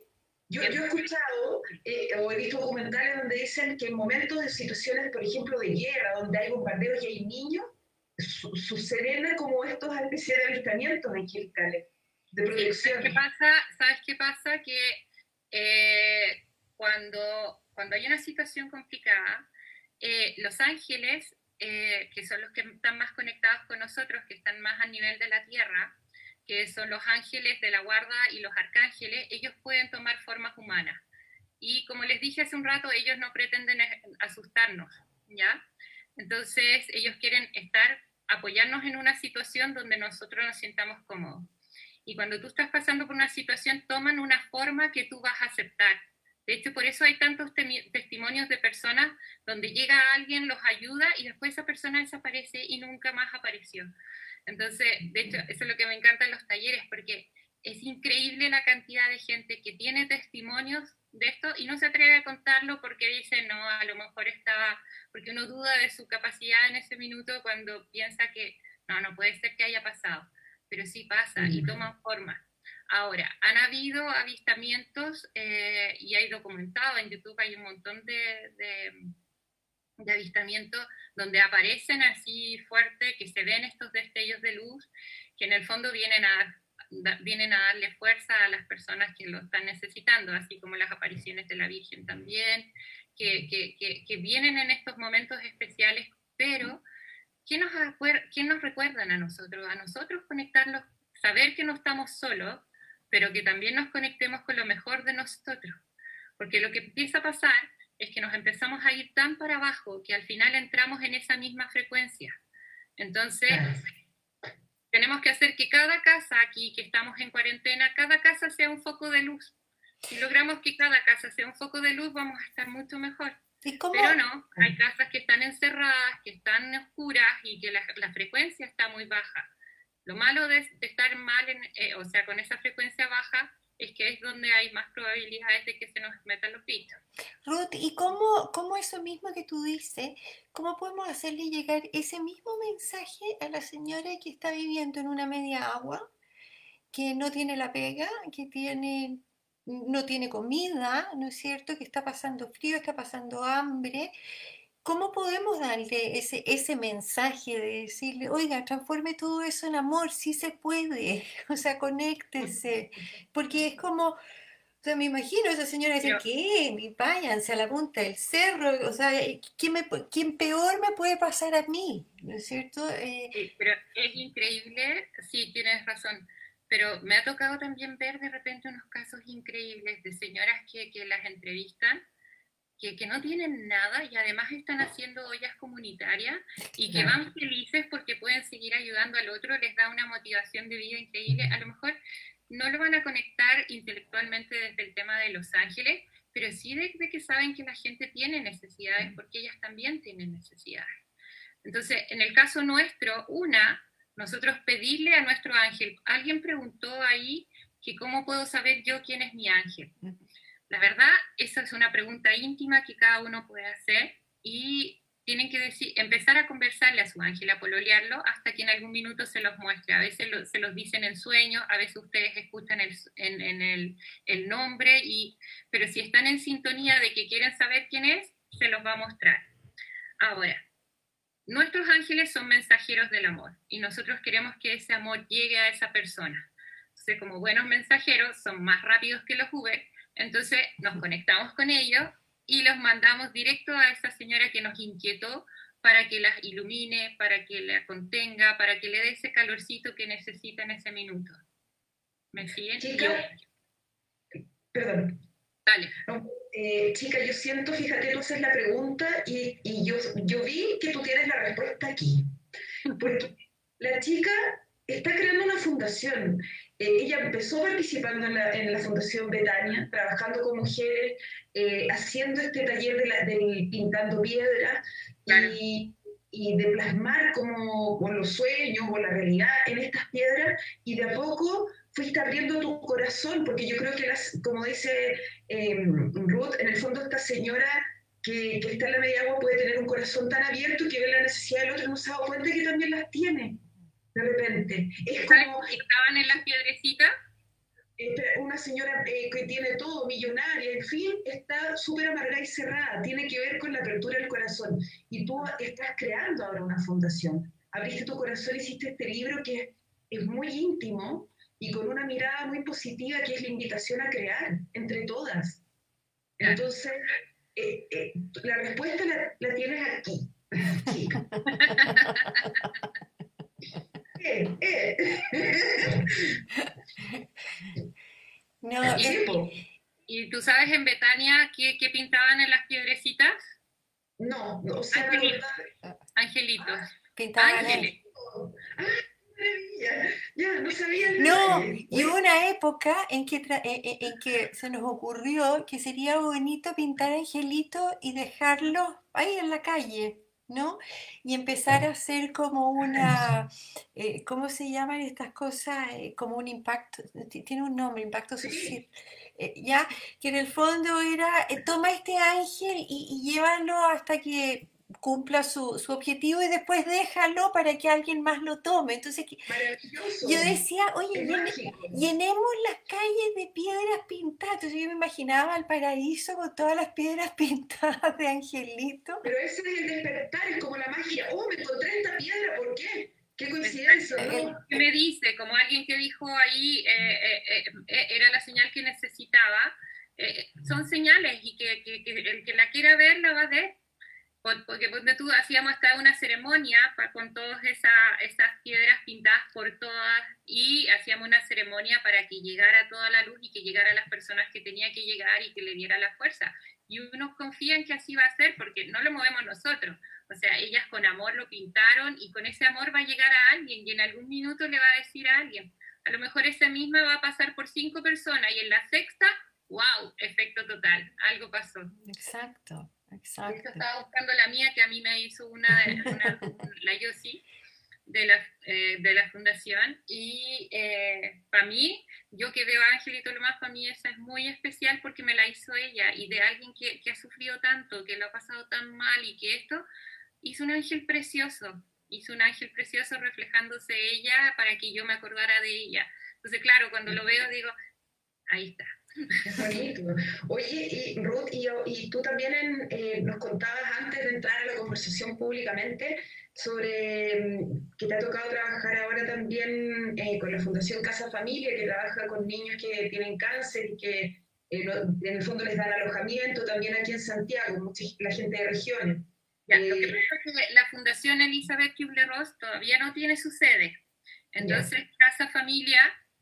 Yo, yo he escuchado eh, o he visto documentales donde dicen que en momentos de situaciones, por ejemplo, de guerra, donde hay bombardeos y hay niños, suceden como estos especies de avistamientos angelicales ¿Sabes qué pasa? ¿Sabes qué pasa? Que eh, cuando, cuando hay una situación complicada, eh, los ángeles, eh, que son los que están más conectados con nosotros, que están más a nivel de la tierra, que son los ángeles de la guarda y los arcángeles, ellos pueden tomar formas humanas. Y como les dije hace un rato, ellos no pretenden asustarnos, ¿ya? Entonces, ellos quieren estar, apoyarnos en una situación donde nosotros nos sientamos cómodos. Y cuando tú estás pasando por una situación, toman una forma que tú vas a aceptar. De hecho, por eso hay tantos testimonios de personas donde llega alguien, los ayuda y después esa persona desaparece y nunca más apareció. Entonces, de hecho, eso es lo que me encanta en los talleres, porque es increíble la cantidad de gente que tiene testimonios de esto y no se atreve a contarlo porque dice, no, a lo mejor estaba, porque uno duda de su capacidad en ese minuto cuando piensa que, no, no puede ser que haya pasado pero sí pasa y toma forma. Ahora, han habido avistamientos eh, y hay documentado, en YouTube hay un montón de, de, avistamientos donde aparecen así fuerte, que se ven estos destellos de luz, que en el fondo vienen a, vienen a darle fuerza a las personas que lo están necesitando, así como las apariciones de la Virgen también, que, que, que, que vienen en estos momentos especiales, pero ¿qué nos, nos recuerdan a nosotros? A nosotros conectarnos, saber que no estamos solos, pero que también nos conectemos con lo mejor de nosotros. Porque lo que empieza a pasar es que nos empezamos a ir tan para abajo que al final entramos en esa misma frecuencia. Entonces, tenemos que hacer que cada casa aquí, que estamos en cuarentena, cada casa sea un foco de luz. Si logramos que cada casa sea un foco de luz, vamos a estar mucho mejor. Pero no, hay casas que están encerradas, que están oscuras y que la, la frecuencia está muy baja. Lo malo de, estar mal, en, eh, o sea, con esa frecuencia baja, es que es donde hay más probabilidades de que se nos metan los bichos. Ruth, ¿y cómo, cómo eso mismo que tú dices, cómo podemos hacerle llegar ese mismo mensaje a la señora que está viviendo en una media agua, que no tiene la pega, que tiene no tiene comida, ¿no es cierto? Que está pasando frío, está pasando hambre. ¿Cómo podemos darle ese, ese mensaje de decirle, oiga, transforme todo eso en amor, sí se puede, o sea, conéctese? Porque es como, o sea, me imagino a esa señora decir, ¿qué? Váyanse a la punta del cerro, o sea, ¿quién, me, ¿quién peor me puede pasar a mí? ¿No es cierto? Eh, sí, pero es increíble, sí, tienes razón pero me ha tocado también ver de repente unos casos increíbles de señoras que, que las entrevistan, que, que, no tienen nada y además están haciendo ollas comunitarias y que van felices porque pueden seguir ayudando al otro, les da una motivación de vida increíble. A lo mejor no lo van a conectar intelectualmente desde el tema de Los Ángeles, pero sí desde que saben que la gente tiene necesidades porque ellas también tienen necesidades. Entonces, en el caso nuestro, una, nosotros pedirle a nuestro ángel, alguien preguntó ahí que cómo puedo saber yo quién es mi ángel. La verdad, esa es una pregunta íntima que cada uno puede hacer y tienen que decir, empezar a conversarle a su ángel, a pololearlo, hasta que en algún minuto se los muestre. A veces se los dicen en sueños, a veces ustedes escuchan el, en, el, el, nombre, y, pero si están en sintonía de que quieren saber quién es, se los va a mostrar. Ahora, nuestros ángeles son mensajeros del amor y nosotros queremos que ese amor llegue a esa persona. Entonces, como buenos mensajeros, son más rápidos que los Uber, entonces nos conectamos con ellos y los mandamos directo a esa señora que nos inquietó para que las ilumine, para que la contenga, para que le dé ese calorcito que necesita en ese minuto. ¿Me siguen? Chica, perdón. Dale. Eh, chica, yo siento, fíjate, tú haces la pregunta y, y yo, yo vi que tú tienes la respuesta aquí. Porque la chica está creando una fundación eh, ella empezó participando en la, en la, Fundación Betania, trabajando con mujeres, eh, haciendo este taller de la, del pintando piedra y, y, de plasmar como con los sueños o la realidad en estas piedras y de a poco fuiste abriendo tu corazón, porque yo creo que, las, como dice em, Ruth, en el fondo esta señora que, que, está en la media agua puede tener un corazón tan abierto que ve la necesidad del otro y no se da cuenta que también las tiene de repente. Es como... estaban en las piedrecitas? Una señora eh, que tiene todo, millonaria, en fin, está súper amargada y cerrada. Tiene que ver con la apertura del corazón. Y tú estás creando ahora una fundación. Abriste tu corazón, hiciste este libro que es muy íntimo y con una mirada muy positiva que es la invitación a crear entre todas. Entonces, eh, eh, la respuesta la, la tienes aquí. No, ¿Y, tú sabes en Betania qué, pintaban en las piedrecitas? No, no sea, Angelitos. Angelitos. Pintaban Ángeles. Ya, no sabía. No, y hubo una época en que, en, que se nos ocurrió que sería bonito pintar angelitos y dejarlos ahí en la calle. ¿no? Y empezar a hacer como una, eh, ¿cómo se llaman estas cosas? Eh, como un impacto, tiene un nombre, impacto social. Eh, ya, que en el fondo era, toma este ángel y, y llévalo hasta que cumpla su, su, objetivo y después déjalo para que alguien más lo tome. Entonces, yo decía, oye, llenemos las calles de piedras pintadas. Entonces yo me imaginaba el paraíso con todas las piedras pintadas de angelito. Pero ese es el despertar, es como la magia. Oh, me encontré esta piedra, ¿por qué? Qué coincidencia, ¿no? ¿Qué me dice? Como alguien que dijo ahí, eh, eh, eh, era la señal que necesitaba. son señales y que, que, que el que la quiera ver la va a ver porque donde tú hacíamos hasta una ceremonia con todas esa, esas piedras pintadas por todas y hacíamos una ceremonia para que llegara toda la luz y que llegara a las personas que tenía que llegar y que le diera la fuerza. Y uno confía en que así va a ser porque no lo movemos nosotros. O sea, ellas con amor lo pintaron y con ese amor va a llegar a alguien y en algún minuto le va a decir a alguien. A lo mejor esa misma va a pasar por cinco personas y en la sexta, wow, efecto total, algo pasó. Exacto. Exacto. estaba buscando la mía, que a mí me hizo una, una la Yossi de la, eh, de la fundación. Y eh, para mí, yo que veo a Angelito lo más, para mí esa es muy especial porque me la hizo ella y de alguien que, que ha sufrido tanto, que lo ha pasado tan mal y que esto hizo un ángel precioso. Hizo un ángel precioso reflejándose ella para que yo me acordara de ella. Entonces, claro, cuando lo veo digo, ahí está. Es bonito. Oye, y Ruth, y, tú también eh, nos contabas antes de entrar a la conversación públicamente sobre mm, que te ha tocado trabajar ahora también eh, con la Fundación Casa Familia, que trabaja con niños que tienen cáncer y que eh, en el fondo les dan alojamiento, también aquí en Santiago, mucha, la gente de regiones. Ya, lo que pasa es que la Fundación Elizabeth Kubler-Ross todavía no tiene su sede. Entonces, Casa Familia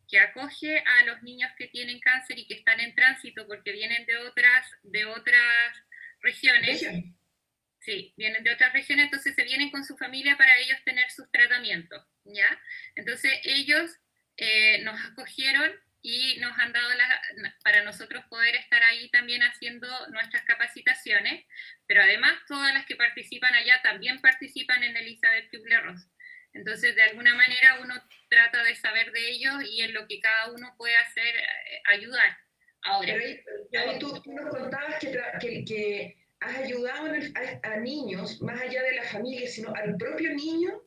que acoge a los niños que tienen cáncer y que están en tránsito porque vienen de otras, de otras regiones. Sí, vienen de otras regiones, entonces se vienen con su familia para ellos tener sus tratamientos, ¿ya? Entonces ellos eh, nos acogieron y nos han dado la, para nosotros poder estar ahí también haciendo nuestras capacitaciones, pero además todas las que participan allá también participan en Elizabeth Kubler-Ross. Entonces, de alguna manera uno trata de saber de ellos y en lo que cada uno puede hacer, eh, ayudar. Ahora, pero tú, nos contabas que, que, has ayudado a, niños, más allá de la familia, sino al propio niño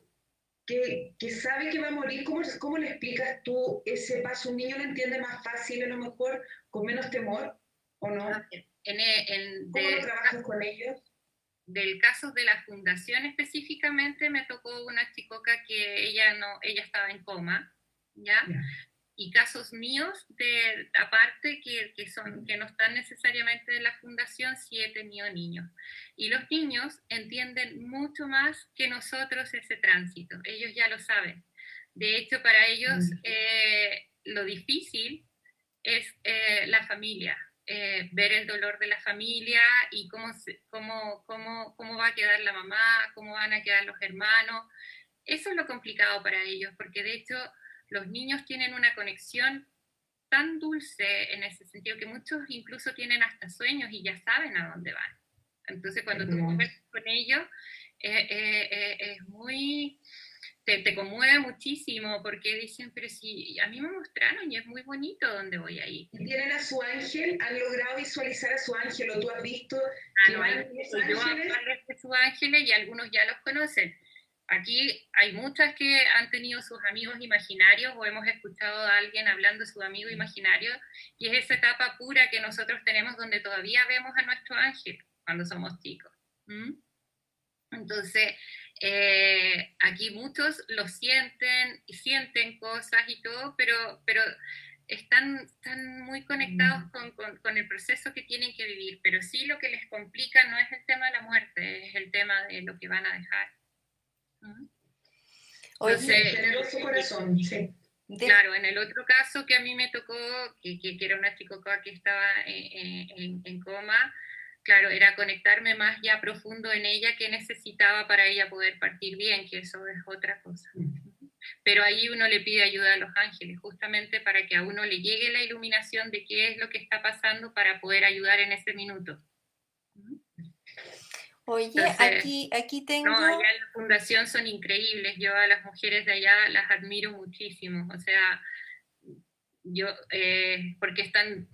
que, que, sabe que va a morir, ¿cómo, ¿cómo le explicas tú ese paso? ¿Un niño lo entiende más fácil, a lo mejor, con menos temor, o no? Ah, en, en, ¿Cómo lo trabajas con ellos? Del caso de la fundación específicamente, me tocó una chicoca que ella, no, ella estaba en coma, ¿ya? y casos míos de aparte que, que, son que no están necesariamente en la fundación sí he tenido niños y los niños entienden mucho más que nosotros ese tránsito ellos ya lo saben de hecho para ellos mm. eh, lo difícil es eh, la familia eh, ver el dolor de la familia y cómo, cómo, cómo, cómo va a quedar la mamá cómo van a quedar los hermanos eso es lo complicado para ellos porque de hecho los niños tienen una conexión tan dulce en ese sentido que muchos incluso tienen hasta sueños y ya saben a dónde van. Entonces cuando tú conversas con ellos eh, eh, es muy... Te, te, conmueve muchísimo porque dicen, pero si a mí me mostraron y es muy bonito dónde voy a ir. ¿Tienen a su ángel? ¿Han logrado visualizar a su ángel o tú has visto? Ah, no, yo a su ángeles y algunos ya los conocen. Aquí hay muchas que han tenido sus amigos imaginarios o hemos escuchado a alguien hablando de su amigo imaginario y es esa etapa pura que nosotros tenemos donde todavía vemos a nuestro ángel cuando somos chicos. Entonces, eh, aquí muchos lo sienten y sienten cosas y todo, pero, pero están, están muy conectados con, con, con, el proceso que tienen que vivir, pero sí lo que les complica no es el tema de la muerte, es el tema de lo que van a dejar. Entonces, corazón, Claro, en el otro caso que a mí me tocó, que, que, era una chicoca que estaba en, en, coma, claro, era conectarme más ya profundo en ella que necesitaba para ella poder partir bien, que eso es otra cosa. Pero ahí uno le pide ayuda a los ángeles, justamente para que a uno le llegue la iluminación de qué es lo que está pasando para poder ayudar en ese minuto. Oye, aquí, aquí tengo... No, allá en la fundación son increíbles, yo a las mujeres de allá las admiro muchísimo, o sea, yo, eh, porque están,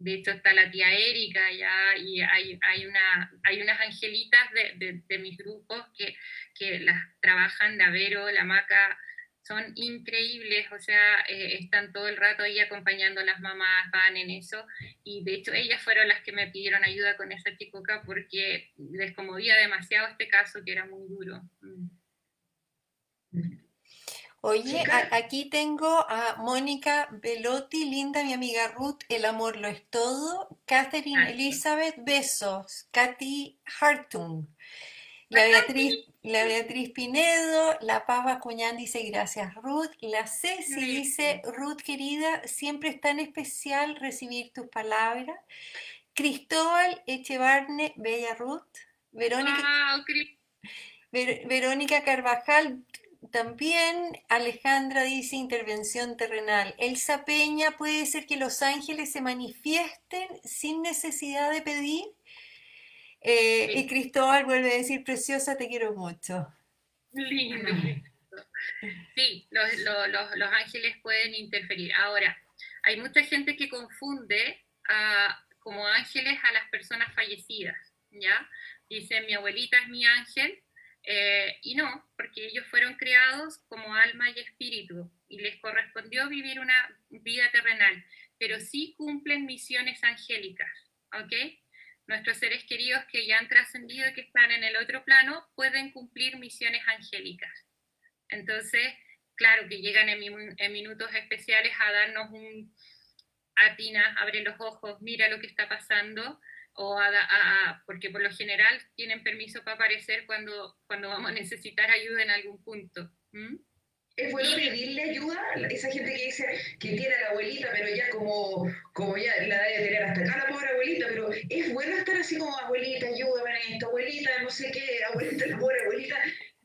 de hecho está la tía Erika allá y hay, hay, una, hay unas angelitas de, de, de mis grupos que, que las trabajan, la Vero, la Maca, son increíbles, o sea, eh, están todo el rato ahí acompañando a las mamás, van en eso, y de hecho ellas fueron las que me pidieron ayuda con esa chicoca porque les conmovía demasiado este caso que era muy duro. Mm. Oye, aquí tengo a Mónica Velotti, linda mi amiga Ruth, el amor lo es todo, Catherine Elizabeth, besos, Katy Hartung, la Beatriz la Beatriz Pinedo, la Pava Cuñán dice gracias Ruth. La Ceci dice, Ruth querida, siempre es tan especial recibir tus palabras. Cristóbal Echevarne, Bella Ruth. Verónica, Verónica Carvajal también. Alejandra dice intervención terrenal. Elsa Peña, puede ser que los ángeles se manifiesten sin necesidad de pedir. Eh, y Cristóbal vuelve a decir, preciosa, te quiero mucho. Lindo. Sí, los, los, los, ángeles pueden interferir. Ahora, hay mucha gente que confunde como ángeles a las personas fallecidas, ¿ya? Dice, mi abuelita es mi ángel, eh, y no, porque ellos fueron creados como alma y espíritu, y les correspondió vivir una vida terrenal, pero sí cumplen misiones angélicas, ¿ok? nuestros seres queridos que ya han trascendido y que están en el otro plano pueden cumplir misiones angélicas. Entonces, claro que llegan en, minutos especiales a darnos un, atina, abre los ojos, mira lo que está pasando, o a, porque por lo general tienen permiso para aparecer cuando, cuando vamos a necesitar ayuda en algún punto. Es bueno pedirle ayuda a esa gente que dice que tiene a la abuelita, pero ya como, como ya la debe tener hasta acá la pobre abuelita, pero es bueno estar así como abuelita, ayúdame en esto, abuelita, no sé qué, abuelita, la pobre abuelita.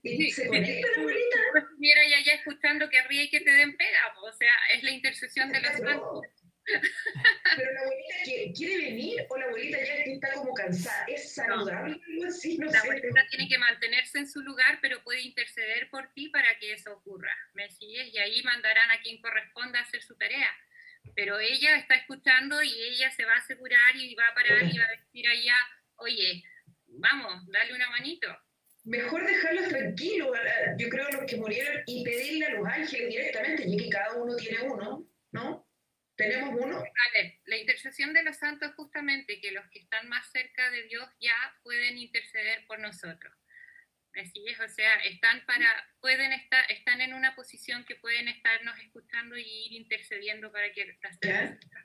Y se conecta la abuelita. Si estuviera ya, ya escuchando que ríe y que te den pega, o sea, es la intercesión de los santos. Pero la abuelita quiere, quiere, venir o la abuelita ya está como cansada. ¿Es saludable no. así? No la sé. abuelita tiene que mantenerse en su lugar, pero puede interceder por ti para que eso ocurra. ¿Me sigues? Y ahí mandarán a quien corresponda a hacer su tarea. Pero ella está escuchando y ella se va a asegurar y va a parar y va a decir allá, oye, vamos, dale una manito. Mejor dejarlos tranquilos, yo creo, los que murieron, y pedirle a los ángeles directamente, ya que cada uno tiene uno, ¿no? ¿Tenemos uno? A ver, la intercesión de los santos justamente que los que están más cerca de Dios ya pueden interceder por nosotros. Así es, o sea, están para, pueden estar, están en una posición que pueden estarnos escuchando y ir intercediendo para que las,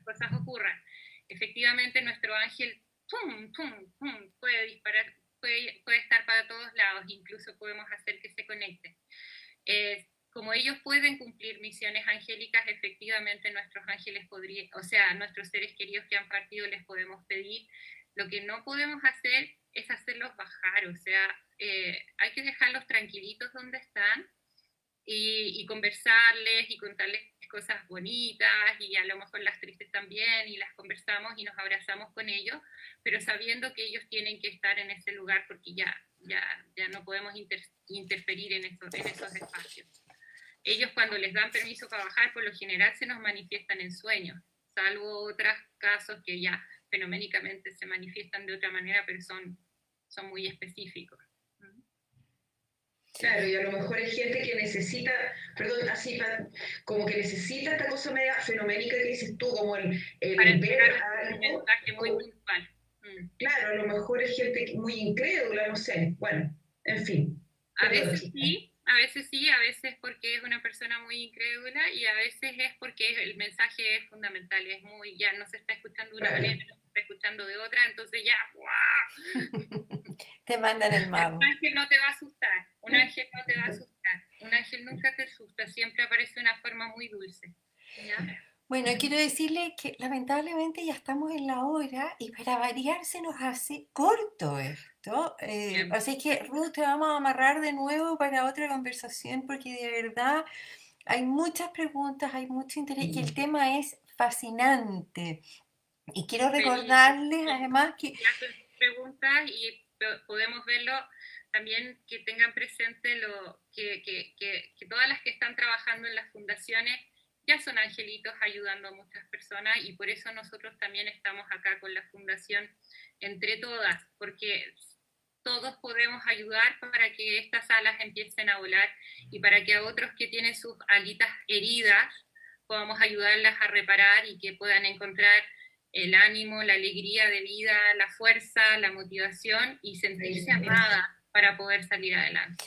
cosas ocurran. Efectivamente, nuestro ángel pum, pum, pum, puede disparar, puede, puede, estar para todos lados, incluso podemos hacer que se conecte. Eh, como ellos pueden cumplir misiones angélicas, efectivamente nuestros ángeles podrían, o sea, nuestros seres queridos que han partido les podemos pedir. Lo que no podemos hacer es hacerlos bajar, o sea, eh, hay que dejarlos tranquilitos donde están y, y, conversarles y contarles cosas bonitas y a lo mejor las tristes también y las conversamos y nos abrazamos con ellos, pero sabiendo que ellos tienen que estar en ese lugar porque ya, ya, ya no podemos interferir en, eso, en esos espacios. Ellos cuando les dan permiso para bajar, por lo general se nos manifiestan en sueños, salvo otros casos que ya fenoménicamente se manifiestan de otra manera, pero son, son muy específicos. Claro, y a lo mejor hay gente que necesita, perdón, así, como que necesita esta cosa media fenoménica que dices tú, como el, el Para ver algo, un mensaje muy puntual. Mm. Claro, a lo mejor hay gente muy incrédula, no sé, bueno, en fin. A veces sí, a veces sí, a veces porque es una persona muy incrédula y a veces es porque el mensaje es fundamental, es muy, ya no se está escuchando de una manera, no se está escuchando de otra, entonces ya, ¡guau! te mandan el mago. Un ángel no te va a asustar, un ángel no te va a asustar, un ángel nunca te asusta, siempre aparece de una forma muy dulce. ¿ya? Bueno, quiero decirle que lamentablemente ya estamos en la hora y para variar se nos hace corto esto. Eh, así que, Ruth, te vamos a amarrar de nuevo para otra conversación porque de verdad hay muchas preguntas, hay mucho interés y el tema es fascinante. Y quiero recordarles además que... Preguntas y podemos verlo también que tengan presente lo que, que, que todas las que están trabajando en las fundaciones ya son angelitos ayudando a muchas personas y por eso nosotros también estamos acá con la fundación entre todas, porque todos podemos ayudar para que estas alas empiecen a volar y para que a otros que tienen sus alitas heridas podamos ayudarlas a reparar y que puedan encontrar el ánimo, la alegría de vida, la fuerza, la motivación y sentirse amadas para poder salir adelante.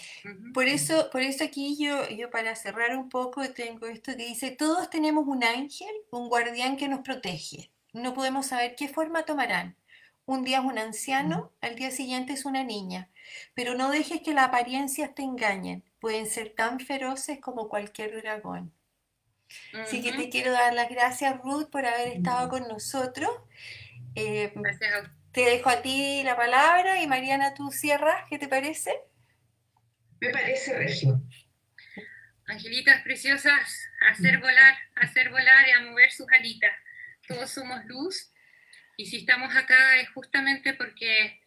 Por eso, por eso aquí yo, yo para cerrar un poco tengo esto que dice, todos tenemos un ángel, un guardián que nos protege. No podemos saber qué forma tomarán. Un día es un anciano, al día siguiente es una niña. Pero no dejes que las apariencias te engañen. Pueden ser tan feroces como cualquier dragón. Así que te quiero dar las gracias, Ruth, por haber estado con nosotros. Eh, gracias te dejo a ti la palabra y Mariana, tú cierras, ¿qué te parece? Me parece, Regio. Angelitas preciosas, hacer volar, hacer volar y a mover sus alitas. Todos somos luz y si estamos acá es justamente porque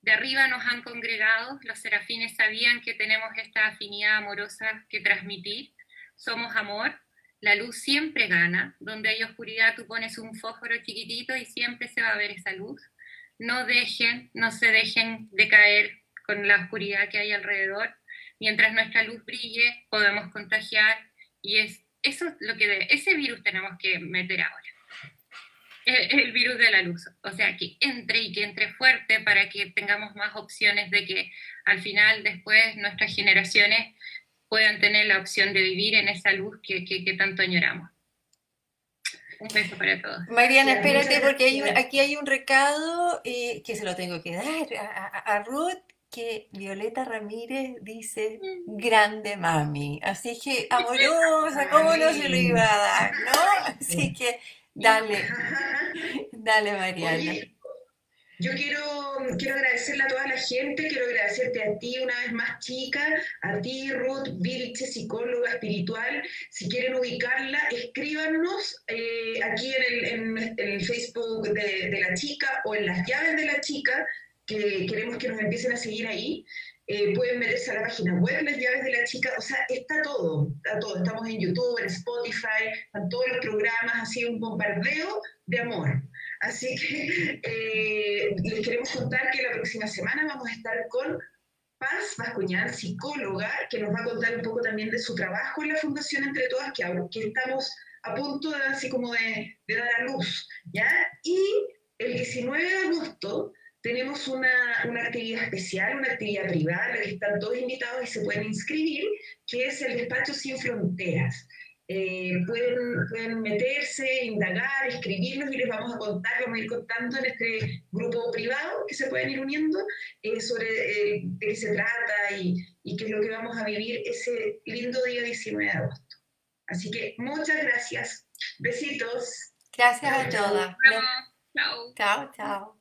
de arriba nos han congregado, los serafines sabían que tenemos esta afinidad amorosa que transmitir, somos amor, la luz siempre gana, donde hay oscuridad tú pones un fósforo chiquitito y siempre se va a ver esa luz no dejen, no se dejen de caer con la oscuridad que hay alrededor. Mientras nuestra luz brille, podemos contagiar y es eso lo que ese virus tenemos que meter ahora. El, el, virus de la luz, o sea, que entre y que entre fuerte para que tengamos más opciones de que al final después nuestras generaciones puedan tener la opción de vivir en esa luz que, que, que tanto añoramos. Un beso para todos. Mariana, espérate porque aquí hay un recado eh, que se lo tengo que dar a, Ruth, que Violeta Ramírez dice grande mami. Así que amorosa, ¿cómo no se lo iba a dar, no? Así que dale, dale Mariana. Yo quiero, quiero agradecerle a toda la gente, quiero agradecerte a ti una vez más, chica, a ti, Ruth Vilche, psicóloga espiritual. Si quieren ubicarla, escríbanos eh, aquí en el, Facebook de, de, la chica o en las llaves de la chica, que queremos que nos empiecen a seguir ahí. Eh, pueden meterse a la página web, las llaves de la chica, o sea, está todo, está todo. Estamos en YouTube, en Spotify, están todos los programas, así un bombardeo de amor. Así que eh, les queremos contar que la próxima semana vamos a estar con Paz Bascuñán, psicóloga, que nos va a contar un poco también de su trabajo en la Fundación Entre Todas, que, que estamos a punto de, así como de, de dar a luz, ¿ya? Y el 19 de agosto tenemos una, una, actividad especial, una actividad privada, en la que están todos invitados y se pueden inscribir, que es el Despacho Sin Fronteras. Eh, pueden, pueden, meterse, indagar, escribirnos y les vamos a contar, vamos a ir contando en este grupo privado que se pueden ir uniendo eh, sobre eh, de qué se trata y, y, qué es lo que vamos a vivir ese lindo día 19 de agosto. Así que muchas gracias. Besitos. Gracias a todas. Chao. Chao, chao.